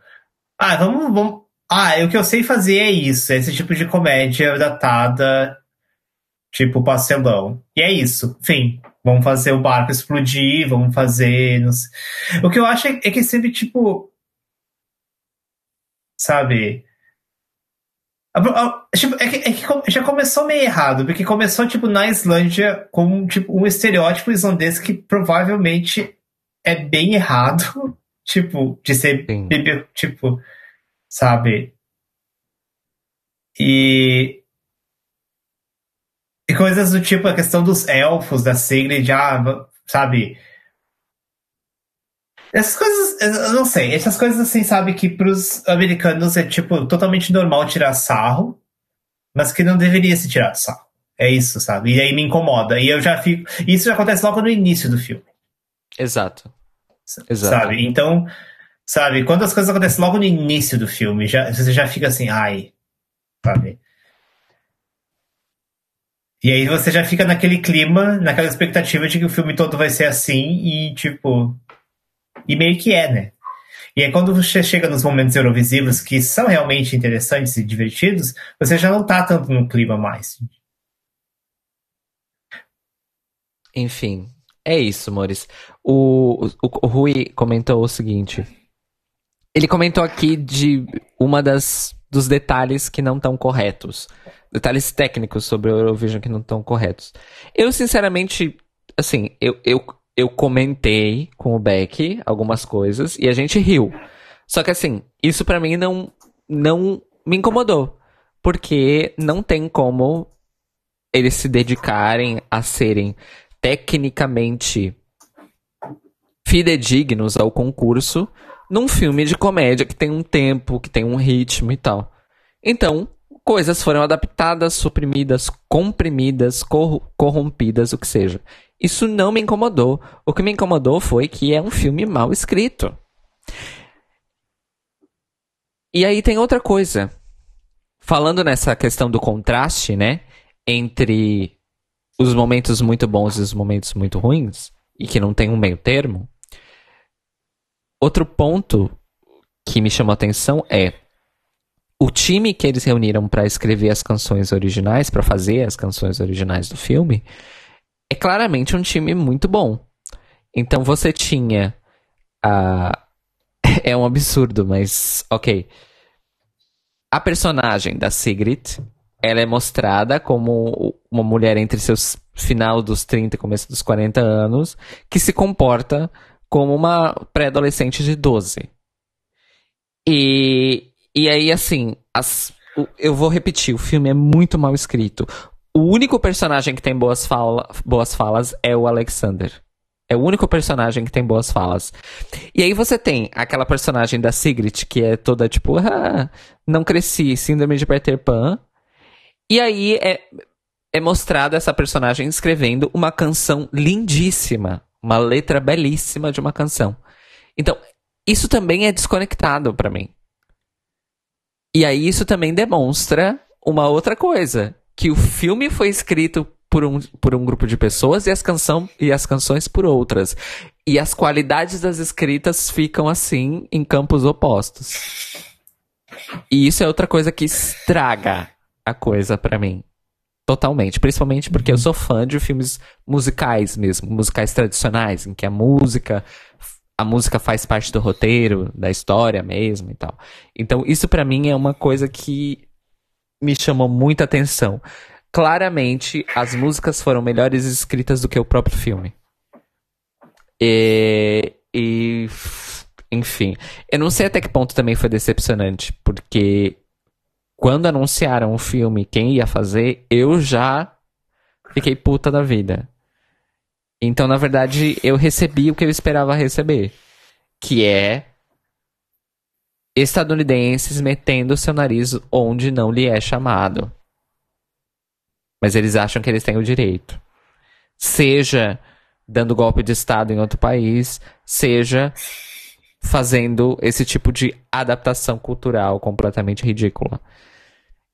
ah, vamos, vamos, ah, o que eu sei fazer é isso, é esse tipo de comédia datada, tipo pastelão. E é isso, fim. Vamos fazer o barco explodir, vamos fazer. O que eu acho é, é que sempre, tipo, sabe? Tipo, é que, é que, já começou meio errado, porque começou, tipo, na Islândia com, tipo, um estereótipo islandês que provavelmente é bem errado, tipo, de ser, bebê, tipo, sabe? E... E coisas do tipo, a questão dos elfos, da Sigrid, ah, sabe? Essas coisas, eu não sei, essas coisas assim, sabe, que pros americanos é, tipo, totalmente normal tirar sarro, mas que não deveria se tirar sarro. É isso, sabe? E aí me incomoda. E eu já fico. Isso já acontece logo no início do filme. Exato. Exato. Sabe? Então, sabe, quando as coisas acontecem logo no início do filme, já, você já fica assim, ai, sabe? E aí você já fica naquele clima, naquela expectativa de que o filme todo vai ser assim e, tipo. E meio que é, né? E aí quando você chega nos momentos eurovisivos que são realmente interessantes e divertidos, você já não tá tanto no clima mais. Enfim, é isso, amores. O, o, o Rui comentou o seguinte. Ele comentou aqui de uma das dos detalhes que não estão corretos. Detalhes técnicos sobre o Eurovision que não estão corretos. Eu, sinceramente, assim, eu, eu, eu comentei com o Beck algumas coisas e a gente riu. Só que, assim, isso para mim não, não me incomodou. Porque não tem como eles se dedicarem a serem tecnicamente fidedignos ao concurso num filme de comédia que tem um tempo, que tem um ritmo e tal. Então, coisas foram adaptadas, suprimidas, comprimidas, cor corrompidas, o que seja. Isso não me incomodou. O que me incomodou foi que é um filme mal escrito. E aí tem outra coisa. Falando nessa questão do contraste, né? Entre os momentos muito bons e os momentos muito ruins, e que não tem um meio termo, outro ponto que me chamou a atenção é o time que eles reuniram para escrever as canções originais, para fazer as canções originais do filme, é claramente um time muito bom. Então você tinha a. é um absurdo, mas ok. A personagem da Sigrid ela é mostrada como uma mulher entre seus final dos 30 e começo dos 40 anos, que se comporta como uma pré-adolescente de 12. E, e aí, assim, as, eu vou repetir, o filme é muito mal escrito. O único personagem que tem boas, fala, boas falas é o Alexander. É o único personagem que tem boas falas. E aí você tem aquela personagem da Sigrid, que é toda tipo, ah, não cresci, síndrome de Peter Pan. E aí é, é mostrada essa personagem escrevendo uma canção lindíssima, uma letra belíssima de uma canção. Então, isso também é desconectado para mim. E aí isso também demonstra uma outra coisa, que o filme foi escrito por um, por um grupo de pessoas e as, canção, e as canções por outras. E as qualidades das escritas ficam assim em campos opostos. E isso é outra coisa que estraga a coisa para mim. Totalmente. Principalmente porque eu sou fã de filmes musicais mesmo, musicais tradicionais, em que a música. A música faz parte do roteiro, da história mesmo e tal. Então, isso para mim é uma coisa que me chamou muita atenção. Claramente, as músicas foram melhores escritas do que o próprio filme. E, e enfim, eu não sei até que ponto também foi decepcionante, porque quando anunciaram o filme, quem ia fazer, eu já fiquei puta da vida. Então, na verdade, eu recebi o que eu esperava receber. Que é estadunidenses metendo seu nariz onde não lhe é chamado. Mas eles acham que eles têm o direito. Seja dando golpe de Estado em outro país, seja fazendo esse tipo de adaptação cultural completamente ridícula.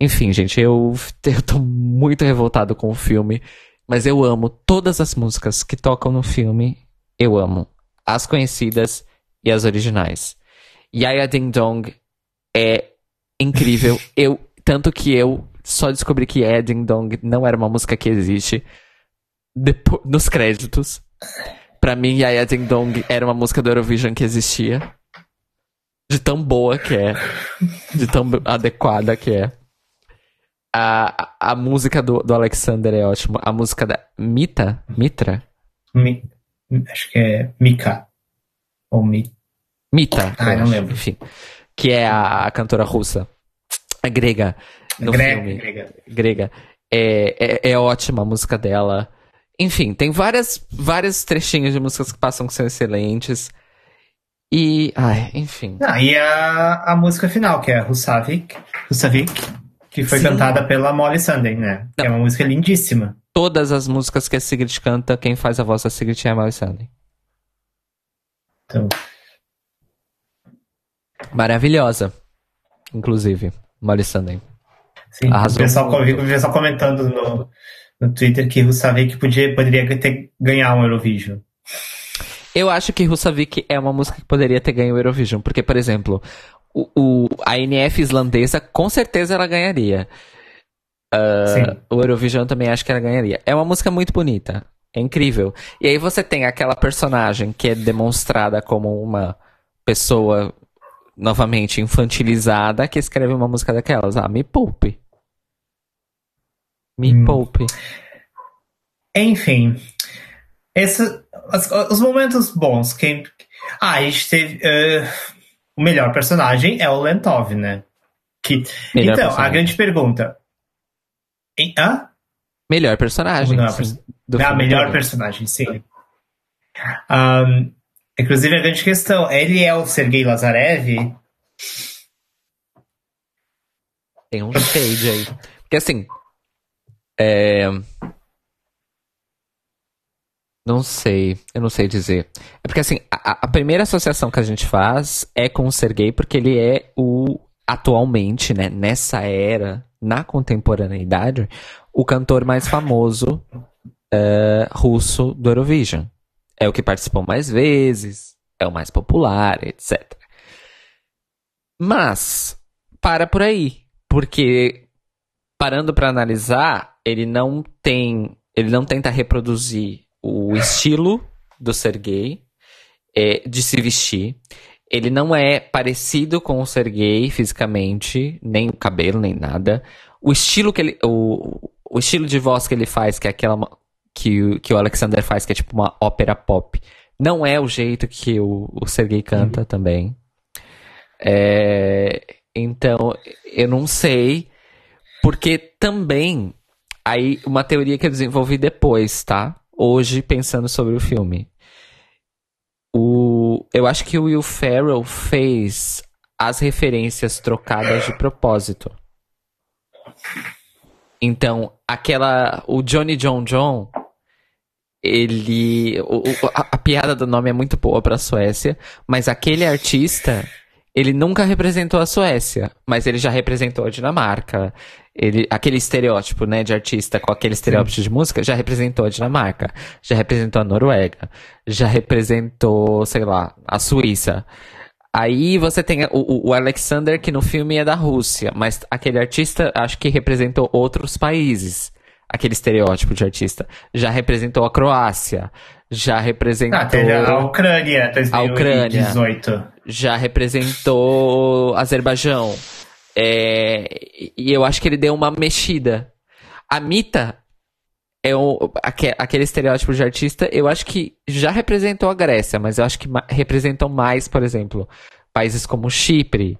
Enfim, gente, eu, eu tô muito revoltado com o filme, mas eu amo todas as músicas que tocam no filme. Eu amo. As conhecidas e as originais. Yaya Ding Dong é incrível. eu, tanto que eu só descobri que Yaya Ding Dong não era uma música que existe depois, nos créditos. Pra mim, Yaya Ding Dong era uma música do Eurovision que existia. De tão boa que é. De tão adequada que é. A, a música do, do Alexander é ótima. A música da Mita? Mitra? Mi, acho que é Mika. Ou Mi. Mita. Ah, não acho. lembro. Enfim. Que é a, a cantora russa. A grega. No grega, filme. Grega. Grega. É, é, é ótima a música dela. Enfim, tem várias, vários trechinhos de músicas que passam que são excelentes. E. Ai, enfim. Ah, e a, a música final, que é Husavik. Husavik que foi Sim. cantada pela Molly Sandén, né? Que é uma música lindíssima. Todas as músicas que a Sigrid canta, quem faz a voz da Sigrid é a Molly Sandén. Então, Maravilhosa. Inclusive, Molly Sandem. sim, o pessoal, o pessoal comentando no, no Twitter que Russavik podia, poderia ter, ganhar um Eurovision. Eu acho que Russavik é uma música que poderia ter ganho o Eurovision, porque, por exemplo, o, o- a NF islandesa, com certeza ela ganharia. Sim. O Eurovision também acho que ela ganharia. É uma música muito bonita. É incrível. E aí você tem aquela personagem que é demonstrada como uma pessoa, novamente, infantilizada, que escreve uma música daquelas. Ah, me poupe. Me Hum. poupe. Enfim, esse, os, os momentos bons. Quem, ah, a gente teve. eh, o melhor personagem é o Lentov, né? Que, Melhor então, a personagem. grande pergunta. Em, hã? Melhor personagem. Melhor sim, do Ah, melhor personagem, sim. Ahn, inclusive, a grande questão: ele é o Sergei Lazarev? Tem um shade aí. Porque assim. É. Não sei, eu não sei dizer. É porque assim, a, a primeira associação que a gente faz é com o Sergei, porque ele é o, atualmente, né, nessa era, na contemporaneidade, o cantor mais famoso eh, russo do Eurovision. É o que participou mais vezes, é o mais popular, etc. Mas, para por aí. Porque, parando para analisar, ele não tem. Ele não tenta reproduzir o estilo do Sergei é, de se vestir. Ele não é parecido com o Sergei fisicamente, nem o cabelo, nem nada. O estilo que ele. O, o estilo de voz que ele faz, que é aquela que, o- que o Alexander faz, que é tipo uma ópera pop, não é o jeito que o, o Sergei canta também. É, então, eu não sei, porque também, aí, uma teoria que eu desenvolvi depois, tá? Hoje, pensando sobre o filme. O, eu acho que o Will Ferrell fez as referências trocadas de propósito. Então, aquela. O Johnny John John. Ele. o- a, a piada do nome é muito boa pra Suécia, mas aquele artista. Ele nunca representou a Suécia, mas ele já representou a Dinamarca. Ele, aquele estereótipo, né, de artista com aquele estereótipo de música, já representou a Dinamarca, já representou a Noruega, já representou, sei lá, a Suíça. Aí você tem o- o Alexander, que no filme é da Rússia, mas aquele artista acho que representou outros países. Aquele estereótipo de artista. Já representou a Croácia. Já representou. Ah, teve a Ucrânia, A Ucrânia. 2018. já representou Azerbaijão. É, e eu acho que ele deu uma mexida. A Mita é o, aque- aquele estereótipo de artista, eu acho que já representou a Grécia, mas eu acho que representam mais, por exemplo, países como Chipre,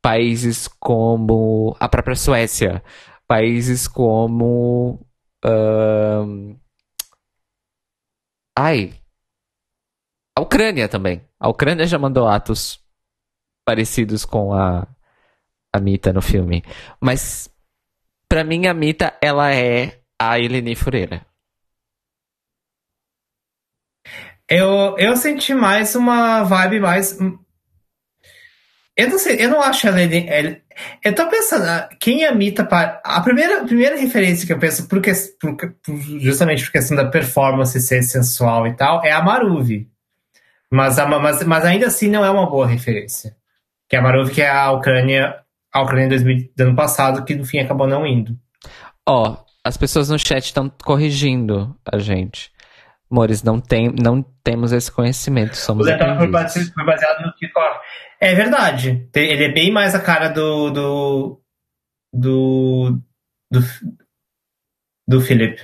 países como a própria Suécia, países como. Ahn, ai, a Ucrânia também. A Ucrânia já mandou atos parecidos com a, a Mita no filme. Mas, pra mim, a Mita, ela é a Eleni Furera. Eu, eu senti mais uma vibe mais. Eu não sei, eu não acho ela. ele- Eu tô pensando, quem imita. pa- A primeira, a primeira referência que eu penso, por, que- por- justamente por questão da performance ser sensual e tal, é a Maruvi. Mas, a- mas, mas ainda assim não é uma boa referência. Que é a Maruvi, que é a Ucrânia, a Ucrânia 2000 do ano passado, que no fim acabou não indo. Ó, as pessoas no chat estão corrigindo a gente. Amores, não, tem, não temos esse conhecimento, O somos aprendizes. base- foi baseado no kickoff. É verdade. Ele é bem mais a cara do. do. do. do, do Philip.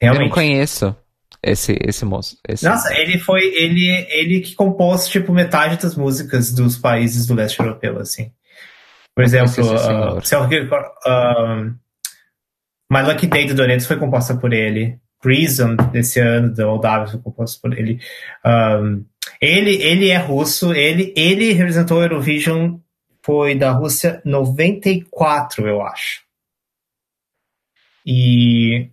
Eu não Realmente. conheço esse, esse moço. esse- Nossa, ele foi. Ele, ele que compôs, tipo, metade das músicas dos países do leste europeu, assim. Por exemplo, uh, um, My Lucky Day do Doritos foi composta por ele. Prison, desse ano, Moldávia, foi composta por ele. Um, ele, ele é russo, ele, ele representou o Eurovision, foi da Rússia 94, eu acho. E,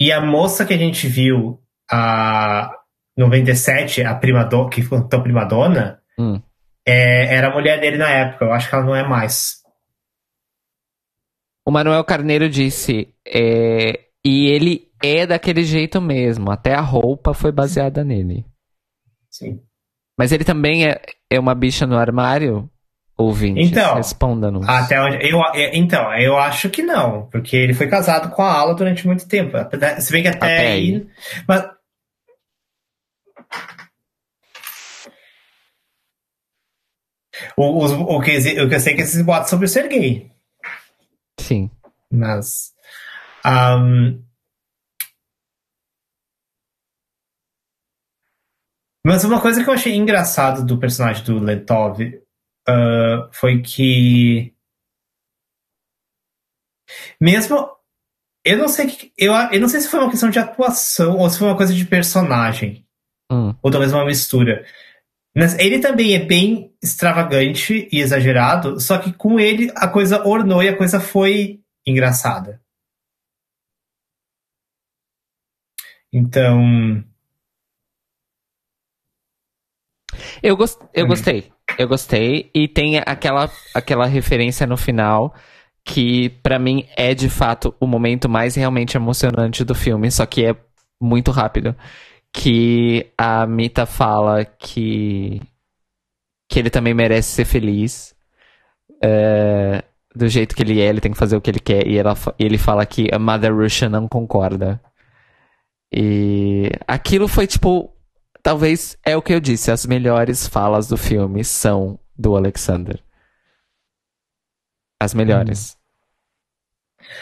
e a moça que a gente viu a, 97, a primadona, que cantou primadona, Hum. é, era a mulher dele na época. Eu acho que ela não é mais. O Manuel Carneiro disse, é, e ele é daquele jeito mesmo, até a roupa foi baseada nele. Sim. Mas ele também é, é uma bicha no armário? Ouvinte, Então, responda-nos. Até onde. Eu, eu- então, eu acho que não, porque ele foi casado com a Ala durante muito tempo. Se bem que até, Até aí. aí. Mas. O, os- o, que, o que eu sei é que esses boatos sobre ser gay. Sim. Mas. ahm, mas uma coisa que eu achei engraçado do personagem do Letov ah, foi que. Mesmo. Eu não sei que. Eu, eu não sei se foi uma questão de atuação ou se foi uma coisa de personagem. Hum. Ou talvez uma mistura. Mas ele também é bem extravagante e exagerado, só que com ele a coisa ornou e a coisa foi engraçada. Então. Eu, gos- eu Hum. gostei. Eu gostei. E tem aquela, aquela referência no final que, pra mim, é de fato o momento mais realmente emocionante do filme, só que é muito rápido. Que a Mita fala que, que ele também merece ser feliz. É, do jeito que ele é, ele tem que fazer o que ele quer. E ela, e ele fala que a Mother Russia não concorda. E aquilo foi tipo talvez é o que eu disse, as melhores falas do filme são do Alexander. As melhores.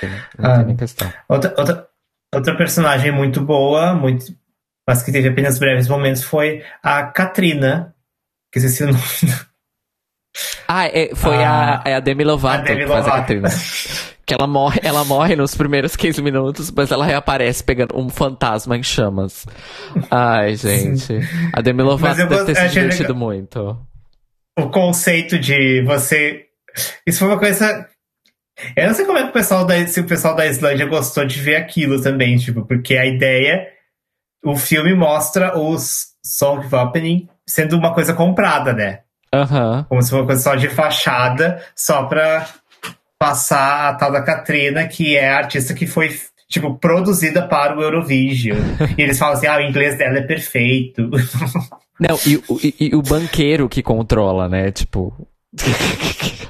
Sim, Não Ah. tem nem questão. Outra, outra, outra personagem muito boa, muito, mas que teve apenas breves momentos, foi a Katrina. Que esqueci o nome. Ah, é- foi Ah, a, é a Demi Lovato a Demi que faz a Lovato. Katrina. Que ela morre, ela morre nos primeiros 15 minutos, mas ela reaparece pegando um fantasma em chamas. Ai, gente. A Demi Lovato deve ter se divertido legal. muito. o conceito de você. Isso foi uma coisa. Eu não sei como é que o pessoal da, se o pessoal da Islândia gostou de ver aquilo também, tipo, porque a ideia. O filme mostra os Song of Opening sendo uma coisa comprada, né? Aham. Como se fosse uma coisa só de fachada, só pra passar a tal da Katrina, que é a artista que foi, tipo, produzida para o Eurovision. e eles falam assim, ah, o inglês dela é perfeito. Não, e, o- e- e o banqueiro que controla, né? Tipo.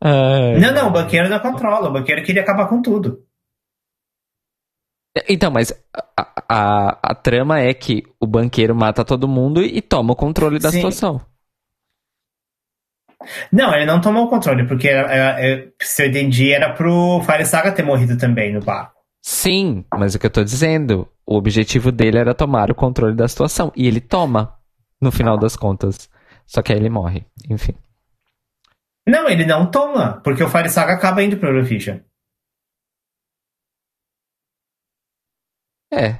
Ai. não, não, o banqueiro não controla, o banqueiro queria acabar com tudo. Então, mas a, a, a trama é que o banqueiro mata todo mundo e toma o controle da Sim. situação. Não, ele não tomou o controle, porque era, era- é- se eu entendi, era pro Fire Saga ter morrido também no barco. Sim, mas o que eu tô dizendo, o objetivo dele era tomar o controle da situação. E ele toma, no final das contas. Só que aí ele morre, enfim. Não, ele não toma, porque o Fire Saga acaba indo pro Eurovision. É.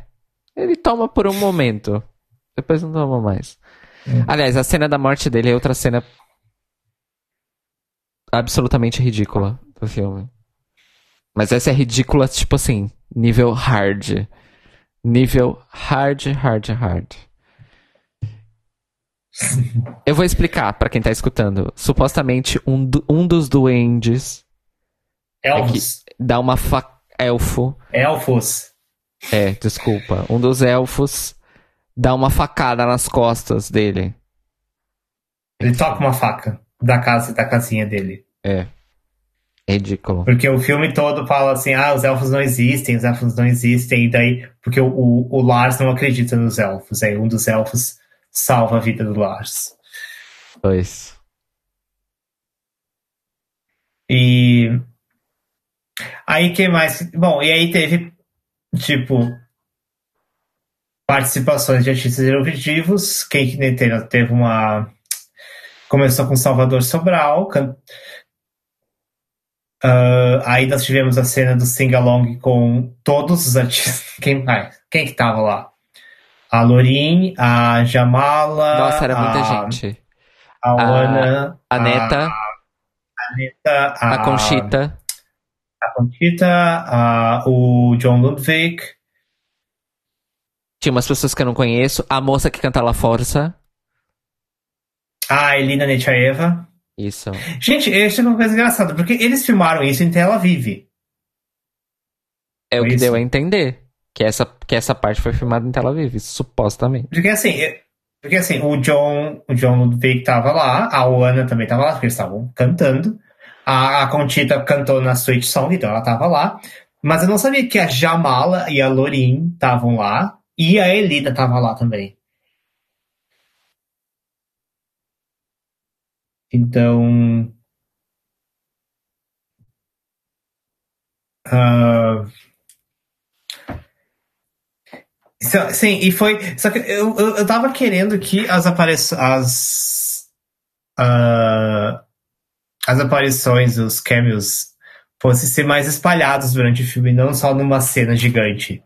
Ele toma por um momento. Depois não toma mais. Hum. Aliás, a cena da morte dele é outra cena absolutamente ridícula do filme. Mas essa é ridícula, tipo assim, nível hard. Nível hard, hard, hard. Eu vou explicar pra quem tá escutando. Supostamente um, do- um dos duendes Elfos. dá uma fa... elfo Elfos. É, desculpa. Um dos elfos dá uma facada nas costas dele. Ele toca uma faca da casa da casinha dele. É. É ridículo. Porque o filme todo fala assim, ah, os elfos não existem, os elfos não existem, e daí, porque o, o, o Lars não acredita nos elfos, aí um dos elfos salva a vida do Lars. Pois. E aí que mais? Bom, e aí teve tipo participações de artistas eurovisivos. Quem que? Teve uma começou com Salvador Sobral. can- Ah, aí nós tivemos a cena do sing along com todos os artistas. Quem mais? Quem que tava lá? A Lorin, a Jamala, Nossa, era muita a, gente. a A- Ana, A Neta, a, Neta, a Conchita. a Conchita, a- o John Ludwig, Tinha umas pessoas que eu não conheço. A moça que canta La Força. A Elina Nechaeva. Isso. Gente, isso é uma coisa engraçada, porque eles filmaram isso em Tel Aviv. É o que isso? deu a entender. Que essa, que essa parte foi filmada em Tel Aviv, supostamente. Porque assim, é- porque assim, o John, o John Ludwig tava lá, a Oana também tava lá, porque eles estavam cantando. A, a Conchita cantou na Sweet Song, então ela tava lá. Mas eu não sabia que a Jamala e a Lorin estavam lá. E a Elida tava lá também. Então. Só- Sim, e foi. Só que eu, eu, eu tava querendo que as aparições. As, ah, as aparições, os cameos, fossem ser mais espalhados durante o filme, não só numa cena gigante.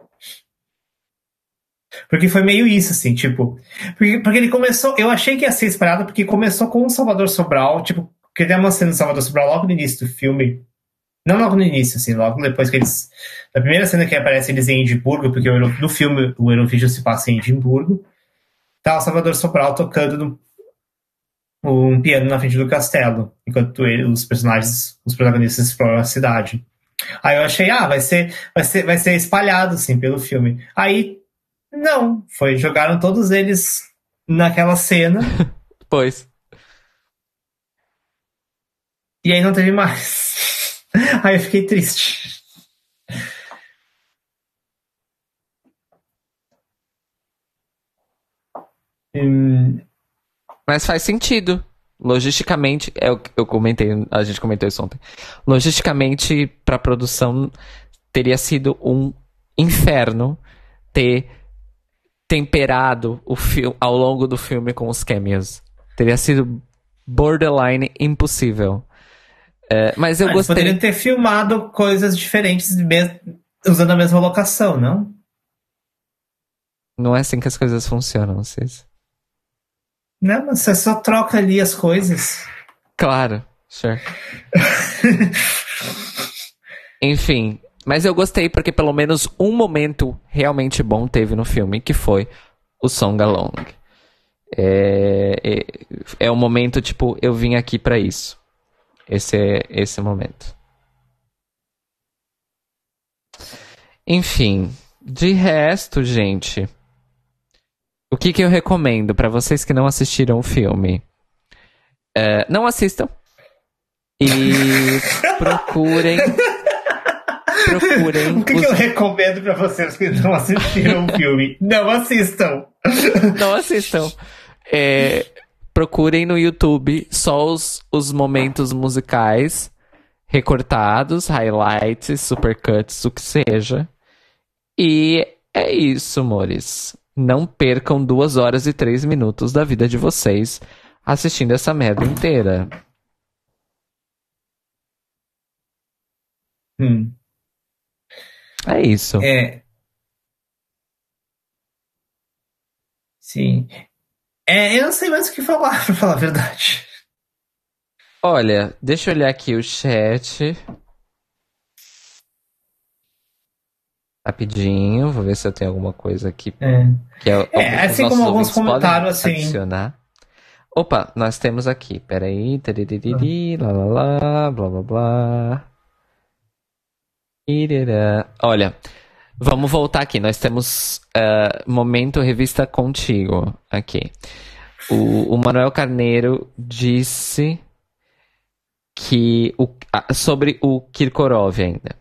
Porque foi meio isso, assim, tipo. Porque, porque ele começou. Eu achei que ia ser espalhado porque começou com o Salvador Sobral, tipo, porque tem uma cena do Salvador Sobral logo no início do filme. Não logo no início, assim, logo depois que eles. Na primeira cena que aparece eles em Edimburgo, porque o no filme o Eurovision se passa em Edimburgo, tá o Salvador Sobral tocando no- um piano na frente do castelo, enquanto ele- os personagens, os protagonistas exploram a cidade. Aí eu achei, ah, vai ser, vai ser, vai ser espalhado, assim, pelo filme. Aí, não, foi, jogaram todos eles naquela cena, Pois. e aí não teve mais. Aí eu fiquei triste. Hum, Mas faz sentido. Logisticamente, é o que eu comentei, a gente comentou isso ontem. Logisticamente, pra produção, teria sido um inferno ter temperado o filme ao longo do filme com os cameos. Teria sido borderline impossível. É, mas eu eles gostei. poderiam ter filmado coisas diferentes usando a mesma locação, não? Não é assim que as coisas funcionam, vocês. Não, mas você só troca ali as coisas. Claro, sure. Enfim, mas eu gostei porque pelo menos um momento realmente bom teve no filme, que foi o Song Along. É, é, é um momento tipo, eu vim aqui pra isso. Esse é esse momento. Enfim, de resto, gente, o que, que eu recomendo pra vocês que não assistiram o filme? É, não assistam. E procurem. Procurem. O que, os- que eu recomendo pra vocês que não assistiram o filme? Não assistam! Não assistam. É, procurem no YouTube só os, os momentos musicais recortados, highlights, supercuts, o que seja. E é isso, amores. Não percam duas horas e três minutos da vida de vocês assistindo essa merda inteira. Hum, É isso. é. Sim. É, eu não sei mais o que falar, pra falar a verdade. Olha, deixa eu olhar aqui o chat. Rapidinho, vou ver se eu tenho alguma coisa aqui É. que é, É, assim como alguns comentários, assim. Adicionar. Opa, nós temos aqui, peraí. tariririri, lá, lá, lá, blá, blá, blá. Olha, vamos voltar aqui. Nós temos ah, momento revista contigo aqui. O, o Manuel Carneiro disse que o, sobre o Kirkorov ainda.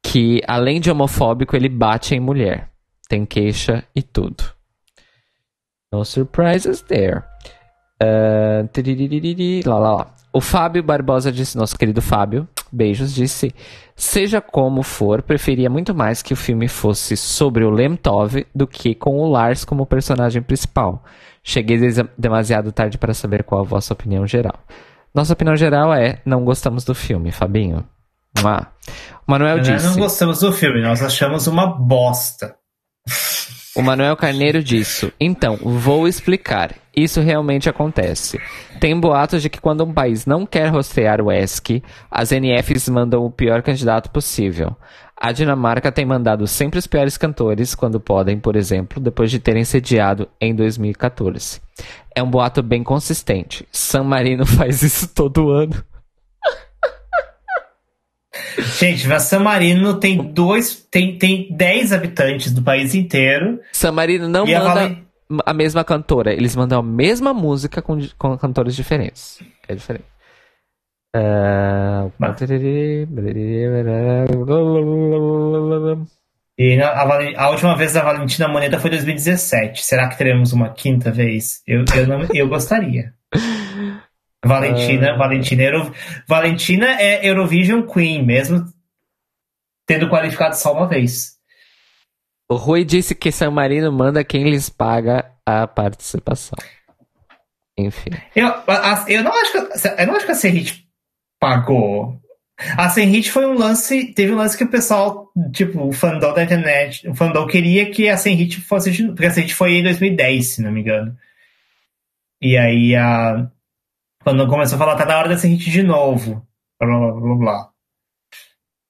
Que além de homofóbico, ele bate em mulher. Tem queixa e tudo. No surprises there. Tiriririri, lá, lá, lá. O Fábio Barbosa disse, nosso querido Fábio, beijos, disse: Seja como for, preferia muito mais que o filme fosse sobre o Lemtov do que com o Lars como personagem principal. Cheguei demasiado tarde para saber qual a vossa opinião geral. Nossa opinião geral é: não gostamos do filme, Fabinho. Mua. O Manuel Nós disse. não gostamos do filme, nós achamos uma bosta. O Manuel Carneiro disse: Então, vou explicar. Isso realmente acontece. Tem boatos de que quando um país não quer rostear o ESC, as NFs mandam o pior candidato possível. A Dinamarca tem mandado sempre os piores cantores quando podem, por exemplo, depois de terem sediado em 2014. É um boato bem consistente. San Marino faz isso todo ano. Gente, mas San Marino tem dois, tem, tem 10 habitantes do país inteiro. San Marino não manda a mesma cantora, eles mandam a mesma música com, com cantores diferentes. É diferente. É, E na- a, a última vez da Valentina Moneta foi em 2017. Será que teremos uma quinta vez? Eu, eu, não, eu gostaria. Valentina, Valentina, Euro, Valentina é Eurovision Queen, mesmo tendo qualificado só uma vez. O Rui disse que San Marino manda quem lhes paga a participação. Enfim. Eu, a- eu, não, acho que, eu não acho que a Serrit pagou. A Serrit foi um lance. Teve um lance que o pessoal, tipo, o fandom da internet, o fandom queria que a Serrit fosse de Porque a Serrit foi em 2010, se não me engano. E aí a. Quando começou a falar, tá na hora da Serrit de novo. Blá blá blá blá.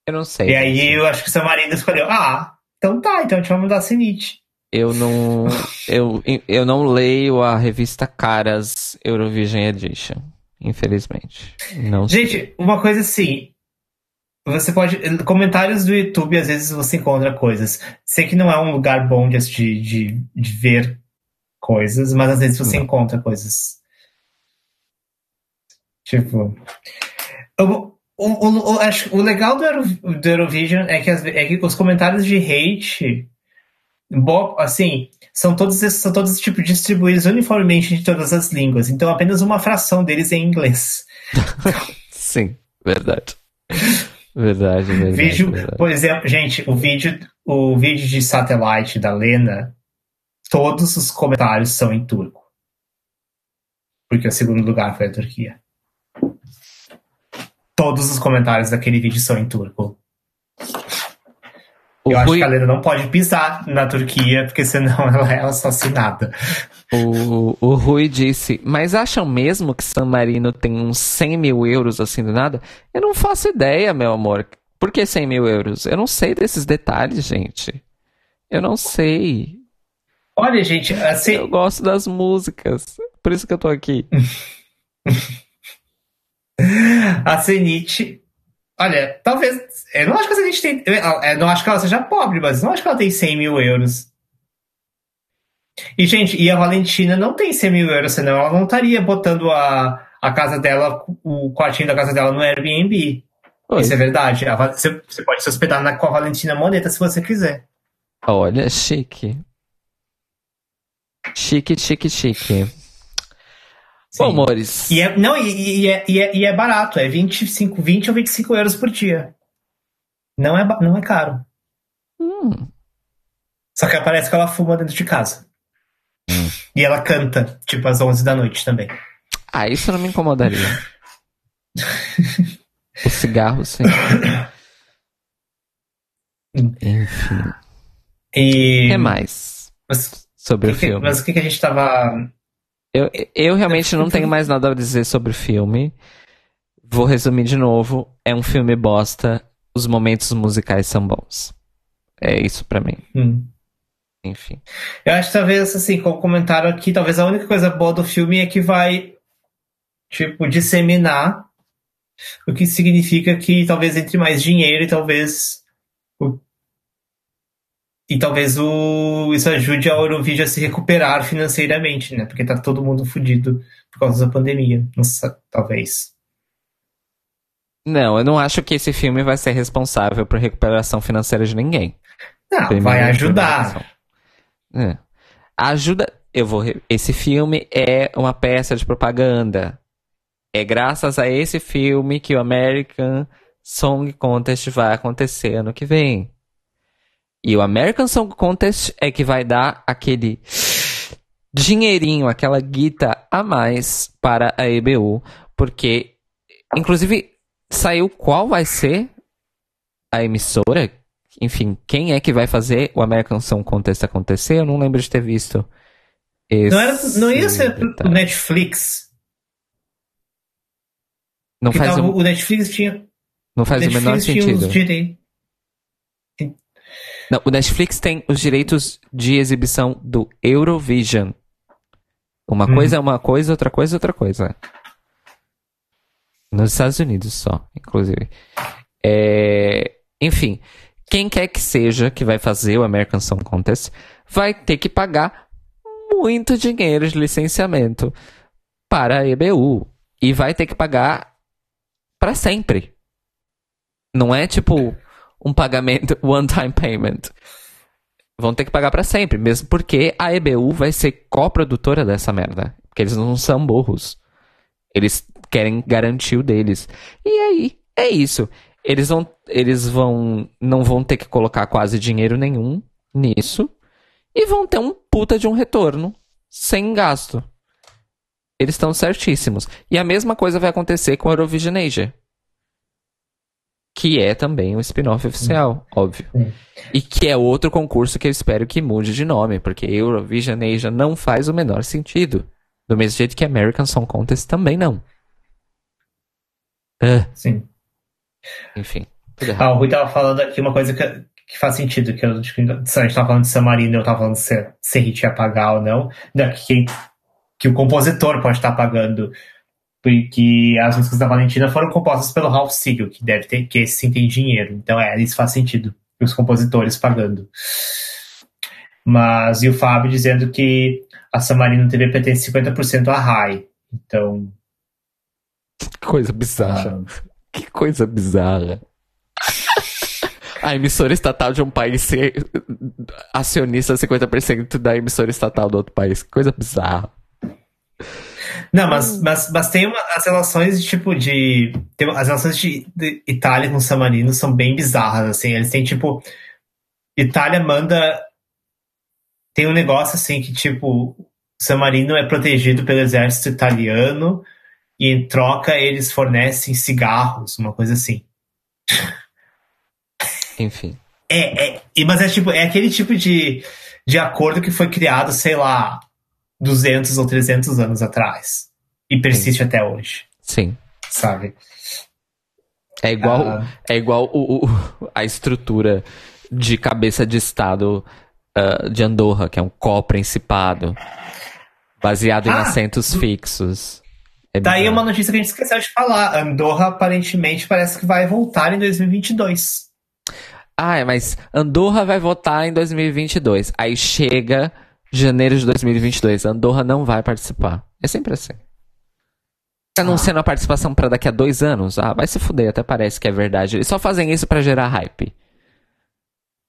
Eu não sei. E aí eu acho que o San Marino escolheu. Ah, então tá, então a gente vai mudar a Serrit. Eu não. Eu, eu não leio a revista Caras Eurovision Edition. Infelizmente. Não sei. Gente, uma coisa assim. Você pode. Comentários do YouTube, às vezes você encontra coisas. Sei que não é um lugar bom de de, de ver coisas, mas às vezes você Não. encontra coisas. Tipo. O, o, o, acho, o legal do, Euro, do Eurovision é que, as- é que os comentários de hate. bo- Assim, são todos esses, são todos tipo distribuídos uniformemente em todas as línguas. Então apenas uma fração deles é em inglês. Sim, verdade. Verdade, verdade. Vídeo, verdade. por exemplo, gente, o vídeo, o vídeo de satellite da Lena, todos os comentários são em turco. Porque o segundo lugar foi a Turquia. Todos os comentários daquele vídeo são em turco. O Eu acho Rui, que a Lena não pode pisar na Turquia, porque senão ela é assassinada. o, o Rui disse, mas acham mesmo que San Marino tem uns 100 mil euros assim do nada? Eu não faço ideia, meu amor. Por que 100 mil euros? Eu não sei desses detalhes, gente. Eu não sei. Olha, gente, assim, Eu gosto das músicas. Por isso que eu tô aqui. a Zenit. Olha, talvez. Eu não acho que a Zenit tem. Eu eu não acho que ela seja pobre, mas não acho que ela tem 100 mil euros. E, gente, e a Valentina não tem 100 mil euros, senão ela não estaria botando a, a casa dela, o quartinho da casa dela no Airbnb. Oi. Isso é verdade. Você você pode se hospedar na, com a Valentina Moneta se você quiser. Olha, chique. Chique, chique, chique. Sim. Bom, amores. E é, não, e, e é, e, é, e é barato, é 25, 20 ou 25 euros por dia. Não é, não é caro. Hum, Só que parece que ela fuma dentro de casa. Hum. E ela canta, tipo, às 11 da noite também. Ah, isso não me incomodaria. o cigarro, sim. Enfim. O E. que mais Mas, sobre o que que- filme? mas o que, que a gente tava. Eu, eu realmente não tenho mais nada a dizer sobre o filme. Vou resumir de novo. É um filme bosta. Os momentos musicais são bons. É isso pra mim. Hum. Enfim. Eu acho que talvez, assim, como comentaram aqui, talvez a única coisa boa do filme é que vai, tipo, disseminar. O que significa que talvez entre mais dinheiro e talvez. E talvez o... isso ajude a Eurovídeo a se recuperar financeiramente, né? Porque tá todo mundo fudido por causa da pandemia. Não sei, talvez. Não, eu não acho que esse filme vai ser responsável por recuperação financeira de ninguém. Não, Primeiro- vai ajudar. É. Ajuda. Eu vou. Esse filme é uma peça de propaganda. É graças a esse filme que o American Song Contest vai acontecer ano que vem. E o American Song Contest é que vai dar aquele dinheirinho, aquela guita a mais para a EBU, porque inclusive saiu qual vai ser a emissora enfim, quem é que vai fazer o American Song Contest acontecer? Eu não lembro de ter visto. Não, era, não ia ser detalhe. Netflix. Não faz, tava- o, o Netflix tinha. não faz o Netflix menor tinha sentido. os direitos. Não, o Netflix tem os direitos de exibição do Eurovision. Uma Hum. coisa é uma coisa, outra coisa é outra coisa. Nos Estados Unidos só, inclusive. É, Enfim, quem quer que seja que vai fazer o American Song Contest vai ter que pagar muito dinheiro de licenciamento para a EBU. E vai ter que pagar para sempre. Não é tipo um pagamento one-time payment. Vão ter que pagar para sempre, mesmo porque a EBU vai ser coprodutora dessa merda. Porque eles não são burros. Eles querem garantir o deles. E aí, é isso. Eles vão, eles vão, não vão ter que colocar quase dinheiro nenhum nisso e vão ter um puta de um retorno sem gasto. Eles estão certíssimos. E a mesma coisa vai acontecer com a Eurovision Asia. Que é também um spin-off oficial, óbvio. Sim. E que é outro concurso que eu espero que mude de nome, porque Eurovision Asia não faz o menor sentido. Do mesmo jeito que American Song Contest também não. Ah, Sim. enfim, Ah, o Rui tava falando aqui uma coisa que, que faz sentido, que eu, que se a gente tava falando de San Marino, eu tava falando se, se a gente ia pagar ou não, né, que, que o compositor pode estar pagando, porque as músicas da Valentina foram compostas pelo Ralph Siegel, que deve ter, que esse sim tem dinheiro, então é, isso faz sentido, os compositores pagando. Mas, e o Fábio dizendo que a San Marino TV pertence 50% à RAI, então... Que coisa bizarra. Que coisa bizarra. A emissora estatal de um país ser acionista 50% da emissora estatal do outro país. Que coisa bizarra. Não, mas, mas, mas tem uma, as relações tipo de. Tem, as relações de, de Itália com San Marino são bem bizarras, assim. Eles têm tipo. Itália manda. Tem um negócio assim que, tipo, San Marino é protegido pelo exército italiano e em troca eles fornecem cigarros, uma coisa assim. Enfim. É, é, e- mas é tipo, é aquele tipo de, de acordo que foi criado, sei lá, 200 ou 300 anos atrás. E persiste até hoje, Sim. sabe? É igual, Ah. é igual o, o- a estrutura de cabeça de estado ah, de Andorra, que é um co-principado, baseado em Ah, assentos fixos. É Daí bizarro. uma notícia que a gente esqueceu de falar. Andorra aparentemente parece que vai voltar em 2022. Ah, é, mas Andorra vai votar em 2022. Aí chega janeiro de 2022. Andorra não vai participar. É sempre assim. Tá anunciando a participação pra daqui a dois anos? Ah, vai se fuder, até parece que é verdade. Eles só fazem isso pra gerar hype.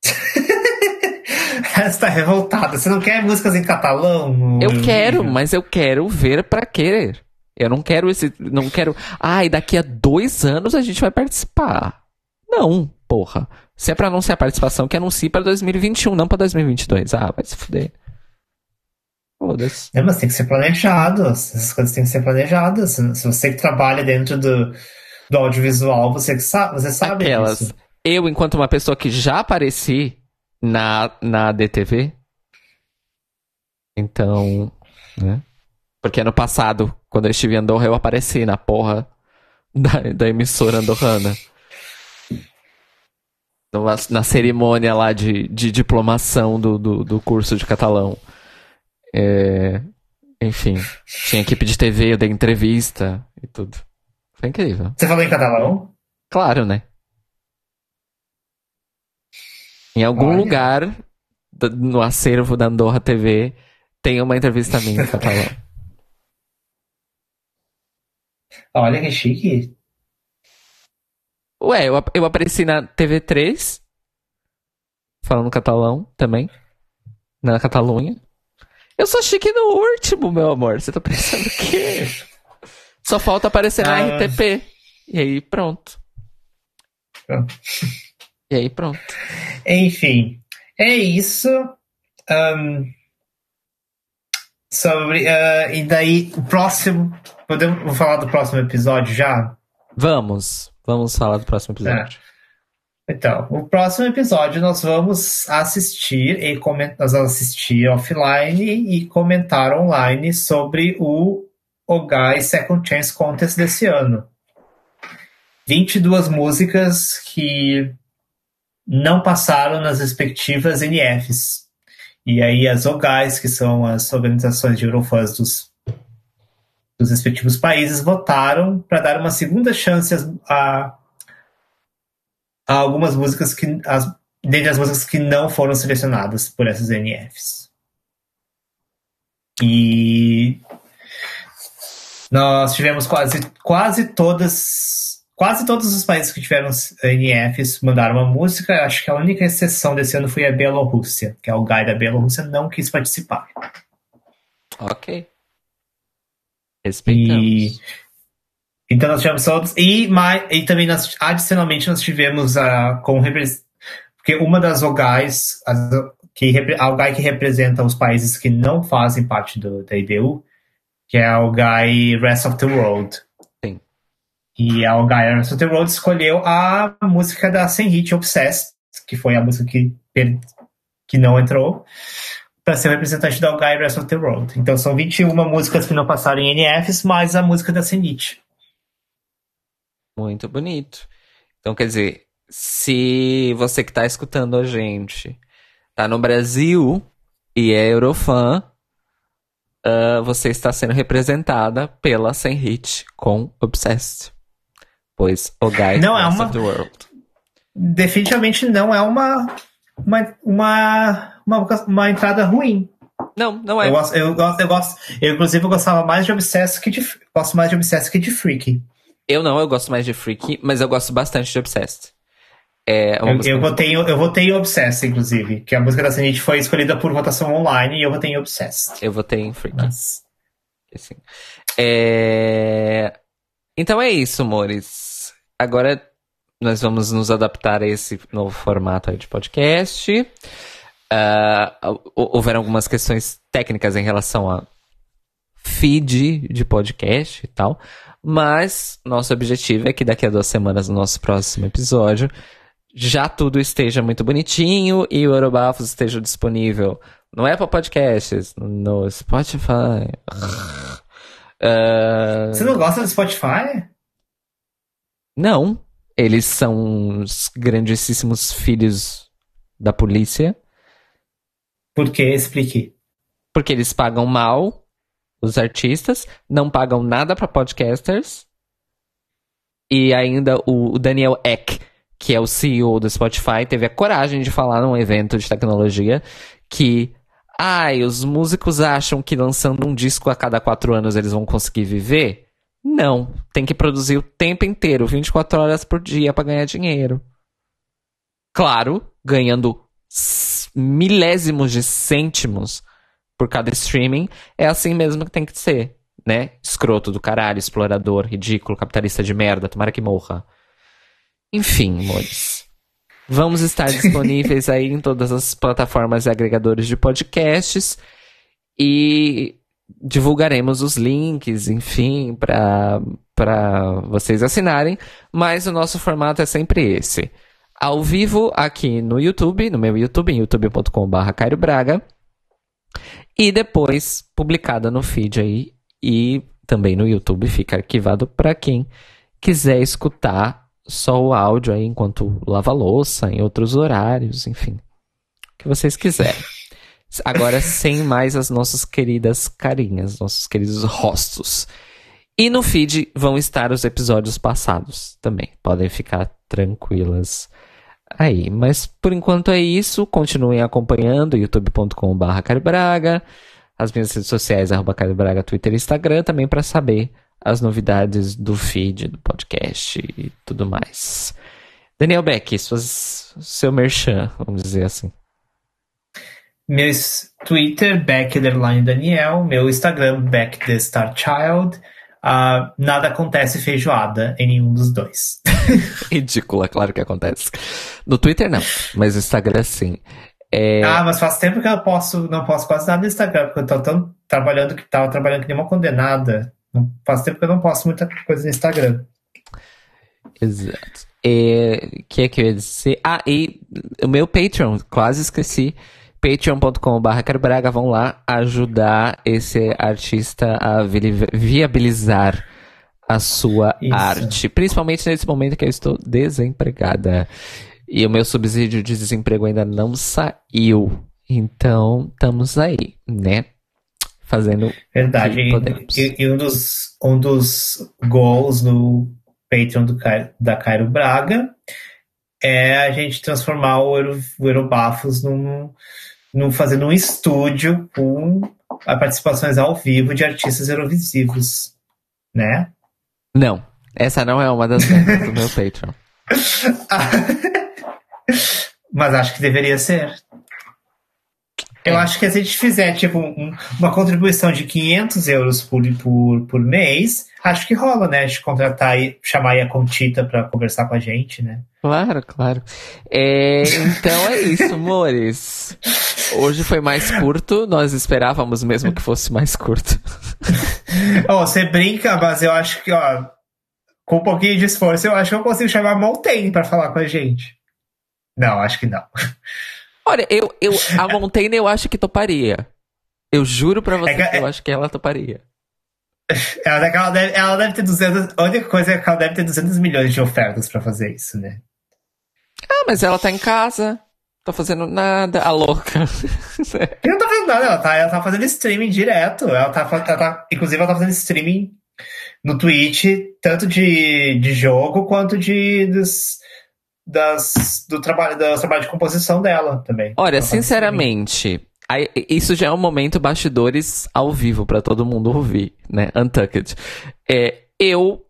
Você tá revoltada. Você não quer músicas em catalão? Eu quero, mas eu quero ver pra querer. Eu não quero esse. Não quero. Ah, e daqui a dois anos a gente vai participar. Não, porra. Se é pra anunciar a participação, que anuncie pra 2021, não pra 2022. Ah, vai se fuder. Foda-se. É, mas tem que ser planejado. Essas coisas têm que ser planejadas. Se você que trabalha dentro do, do audiovisual, você, que sabe, você sabe Aquelas. disso. Eu, enquanto uma pessoa que já apareci na, na DTV. Então. Né? Porque ano passado, quando eu estive em Andorra, eu apareci na porra da, da emissora andorrana. Numa- na cerimônia lá de, de diplomação do, do, do curso de catalão. É, enfim, tinha equipe de TV, eu dei entrevista e tudo. Foi incrível. Você falou em catalão? Claro, né? Em algum Olha. lugar no acervo da Andorra TV tem uma entrevista minha em catalão. Olha que chique. Ué, eu, eu apareci na TV3, falando catalão também, na Catalunha. Eu sou chique no último, meu amor. Você tá pensando o quê? Só falta aparecer na Ah. RTP. E aí, pronto. Pronto. E aí, pronto. Enfim, é isso. Ahn, sobre. ah, e daí, o próximo. Podemos vou falar do próximo episódio já? Vamos. Vamos falar do próximo episódio. A Então, no próximo episódio nós vamos assistir e nós vamos assistir offline e comentar online sobre o Ogai Second Chance Contest desse ano. 22 músicas que não passaram nas respectivas NFs. E aí as OGAIs, que são as organizações de Eurofãs dos, dos respectivos países, votaram para dar uma segunda chance a, a algumas músicas que. As, dentre as músicas que não foram selecionadas por essas NFs. E nós tivemos quase, quase todas Quase todos os países que tiveram NFs mandaram uma música. Acho que a única exceção desse ano foi a Bielorrússia, que é o Guy da Bielorrússia, não quis participar. Ok. Respeitamos. E, então nós tivemos todos. E, mais, e também nós, adicionalmente nós tivemos a. Com, porque uma das OGAIs, que, a OGAI que representa os países que não fazem parte do, da IDU, que é a OGAI Rest of the World e a Gaia on the Road escolheu a música da Senhit Obsessed, que foi a música que, que não entrou, para ser o representante da Gaia Rest of the World. Então são 21 músicas que não passaram em NFs, mais a música da Senhit. Muito bonito. Então, quer dizer, se você que está escutando a gente tá no Brasil e é Eurofã, uh, você está sendo representada pela Senhit com Obsessed pois o Guy não é uma, Definitivamente não é uma, uma, uma, uma, uma entrada ruim. Não, não é. Eu gosto, eu gosto, eu gosto. Eu, inclusive, eu gostava mais de Obsessed que de. Gosto mais de Obsessed que de Freak. Eu não, eu gosto mais de Freak, mas eu gosto bastante de Obsessed. É eu, eu, votei, eu votei em Obsessed, inclusive, que a música da Sanity foi escolhida por votação online e eu votei em Obsessed. Eu votei em Freak. Mas... Assim. É... Então é isso, amores. Agora nós vamos nos adaptar a esse novo formato de podcast. Uh, houveram algumas questões técnicas em relação a feed de podcast e tal. Mas nosso objetivo é que daqui a duas semanas, no nosso próximo episódio, já tudo esteja muito bonitinho e o Eurobafos esteja disponível no Apple Podcasts, no Spotify. Uh... Você não gosta do Spotify? Não. Eles são os grandíssimos filhos da polícia. Por que? Explique. Porque eles pagam mal os artistas, não pagam nada para podcasters. E ainda o Daniel Eck, que é o CEO do Spotify, teve a coragem de falar num evento de tecnologia que Ai, os músicos acham que lançando um disco a cada quatro anos eles vão conseguir viver? Não, tem que produzir o tempo inteiro, 24 horas por dia para ganhar dinheiro. Claro, ganhando milésimos de cêntimos por cada streaming, é assim mesmo que tem que ser, né? Escroto do caralho, explorador, ridículo, capitalista de merda, tomara que morra. Enfim, amores. Vamos estar disponíveis aí em todas as plataformas e agregadores de podcasts e divulgaremos os links, enfim, para vocês assinarem, mas o nosso formato é sempre esse. Ao vivo aqui no YouTube, no meu YouTube, em youtube.com.br Cairo Braga, e depois publicada no feed aí e também no YouTube fica arquivado para quem quiser escutar só o áudio aí enquanto lava louça, em outros horários, enfim. O que vocês quiserem. Agora, sem mais as nossas queridas carinhas, nossos queridos rostos. E no feed vão estar os episódios passados também. Podem ficar tranquilas aí. Mas por enquanto é isso. Continuem acompanhando youtube.com.br as minhas redes sociais, arroba Braga, Twitter e Instagram, também para saber as novidades do feed, do podcast e tudo mais. Daniel Beck, suas, seu merchan, vamos dizer assim. Meu Twitter, Beck Daniel. Meu Instagram, Beck the Star Child. Uh, nada acontece feijoada em nenhum dos dois. Ridícula, claro que acontece. No Twitter não, mas no Instagram sim. É... Ah, mas faz tempo que eu posso, não posso quase nada no Instagram, porque eu tô tão trabalhando que tava trabalhando que nem uma condenada. Faz tempo que eu não posto muita coisa no Instagram. Exato. O que é que eu ia dizer? Ah, e o meu Patreon, quase esqueci. patreon.com.br Braga, vão lá ajudar esse artista a viabilizar a sua Isso. arte. Principalmente nesse momento que eu estou desempregada. E o meu subsídio de desemprego ainda não saiu. Então, estamos aí, né? Fazendo. Verdade. E, e, um, dos, um dos goals no Patreon do, da Cairo Braga é a gente transformar o, Euro, o Eurobafos num, num. fazendo um estúdio com participações ao vivo de artistas eurovisivos, né? Não, essa não é uma das metas do meu Patreon. Mas acho que deveria ser. Eu é. acho que se a gente fizer, tipo, um, uma contribuição de 500 euros por, por, por mês, acho que rola, né? De contratar e chamar a Contita pra conversar com a gente, né? Claro, claro. É, então é isso, amores. Hoje foi mais curto, nós esperávamos mesmo que fosse mais curto. oh, você brinca, mas eu acho que, ó, com um pouquinho de esforço, eu acho que eu consigo chamar a Montaigne pra falar com a gente. Não, acho que não. Olha, eu, eu, a Montaigne eu acho que toparia. Eu juro pra você é que, que, eu acho que ela toparia. Ela, ela, deve, ela deve ter 200. A única coisa é que ela deve ter 200 milhões de ofertas pra fazer isso, né? Ah, mas ela tá em casa. Tá fazendo nada, a louca. Eu não tô fazendo nada, ela tá, ela tá fazendo streaming direto. Ela tá, ela tá, inclusive, ela tá fazendo streaming no Twitch, tanto de, de jogo quanto de, dos, das, do trabalho, do trabalho de composição dela também. Olha, sinceramente, aí, isso já é um momento bastidores ao vivo para todo mundo ouvir, né? Untucked. É, eu,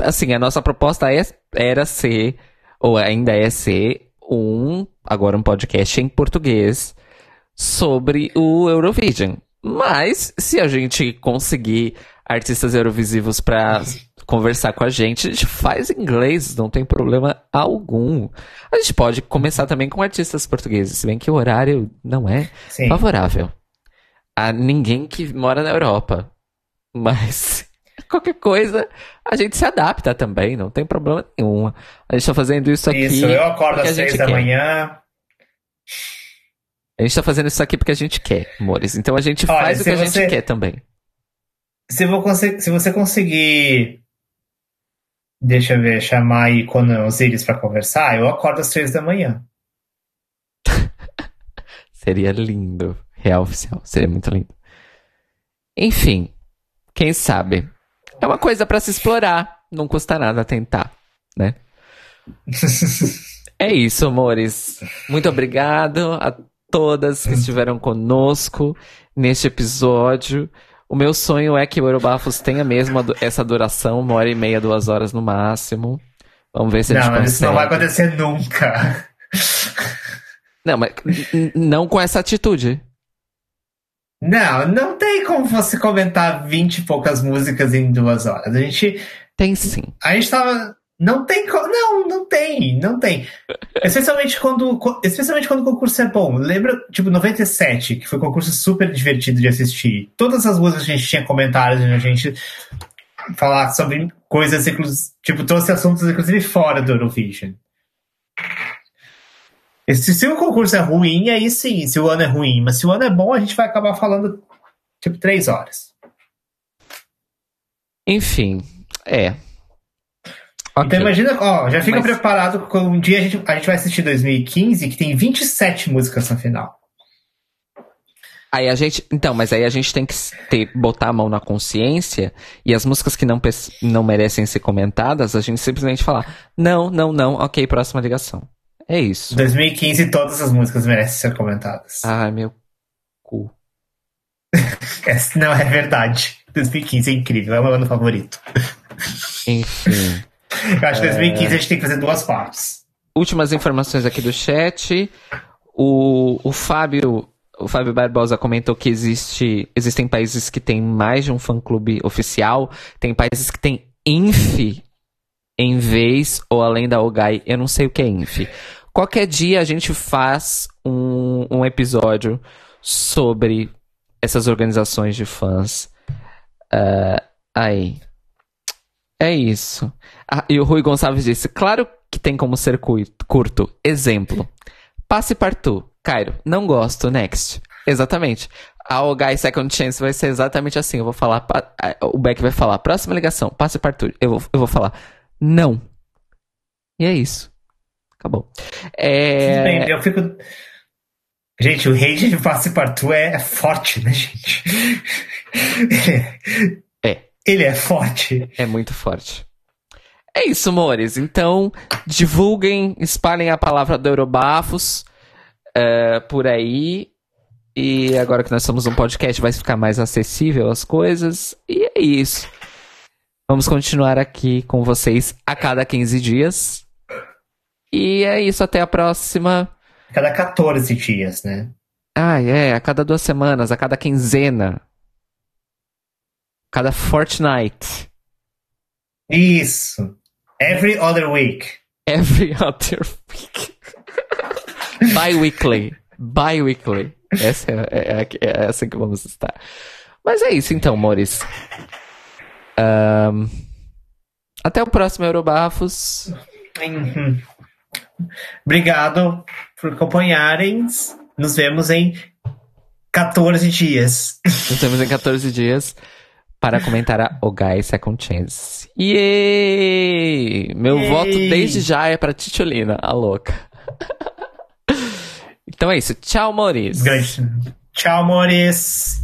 assim, a nossa proposta é, era ser, ou ainda é ser, um, agora um podcast em português sobre o Eurovision. Mas, se a gente conseguir artistas eurovisivos para conversar com a gente, a gente faz inglês, não tem problema algum. A gente pode começar também com artistas portugueses, se bem que o horário não é Sim. favorável a ninguém que mora na Europa. Mas qualquer coisa, a gente se adapta também, não tem problema nenhum. A gente tá fazendo isso aqui. Isso, eu acordo às seis da quer. manhã. A gente tá fazendo isso aqui porque a gente quer, amores. Então a gente Olha, faz o que a você, gente quer também. Se, se você conseguir deixa eu ver, chamar aí quando Osiris para conversar, eu acordo às três da manhã. Seria lindo. Real oficial. Seria muito lindo. Enfim, quem sabe? É uma coisa para se explorar. Não custa nada tentar, né? é isso, amores. Muito obrigado a todas que estiveram conosco neste episódio. O meu sonho é que o Eurobafos tenha mesmo essa duração, uma hora e meia, duas horas no máximo. Vamos ver se não, a gente consegue. Não, isso não vai acontecer nunca. Não, mas não com essa atitude. Não, não tem como você comentar vinte e poucas músicas em duas horas. A gente. Tem sim. A gente tava. Não tem Não, não tem, não tem. Especialmente quando, especialmente quando o concurso é bom. Lembra, tipo, 97, que foi um concurso super divertido de assistir. Todas as músicas a gente tinha comentários, a gente falar sobre coisas, tipo, os assuntos, inclusive fora do Eurovision. Se, se o concurso é ruim, aí sim, se o ano é ruim. Mas se o ano é bom, a gente vai acabar falando, tipo, três horas. Enfim, é. Okay. Então imagina, ó, já fica Mas... preparado com um dia a gente, a gente vai assistir 2015, que tem 27 músicas na final. Aí a gente. Então, mas aí a gente tem que ter, botar a mão na consciência e as músicas que não, não merecem ser comentadas, a gente simplesmente falar: não, não, não, ok, próxima ligação. É isso. 2015, todas as músicas merecem ser comentadas. Ai, meu cu. não é verdade. 2015 é incrível, é o meu ano favorito. Enfim. Eu acho que 2015 a gente tem que fazer duas partes. Últimas informações aqui do chat. O, o Fábio. O Fábio Barbosa comentou que existe, existem países que têm mais de um fã-clube oficial, tem países que têm INF em vez ou além da OGAI. Eu não sei o que é INF. Qualquer dia a gente faz um, um episódio sobre essas organizações de fãs. Uh, aí. É isso. Ah, e o Rui Gonçalves disse: claro que tem como ser curto. Exemplo. Passe partout. Cairo, não gosto. Next. Exatamente. A O Guy Second Chance vai ser exatamente assim. Eu vou falar. O Beck vai falar: próxima ligação, passe partout. Eu vou, eu vou falar: não. E é isso. Acabou. É... Bem, eu fico. Gente, o rei de passe partout é forte, né, gente? Ele é forte. É muito forte. É isso, amores. Então, divulguem, espalhem a palavra do Eurobafos uh, por aí. E agora que nós somos um podcast, vai ficar mais acessível as coisas. E é isso. Vamos continuar aqui com vocês a cada 15 dias. E é isso, até a próxima. A cada 14 dias, né? Ah, é, a cada duas semanas, a cada quinzena. Cada fortnight. Isso. Every other week. Every other week. Bi-weekly. Bi-weekly. Essa é, é, é, é, essa que vamos estar. Mas é isso então, Mores. Um, até o próximo Eurobafos. Uhum. Obrigado por acompanharem. Nos vemos em 14 dias. Nos vemos em 14 dias para comentar a O Guy Second Chance. Yay! Meu Yay! voto desde já é para Titiolina, a louca. então é isso. Tchau, Maurício. Tchau, Maurício.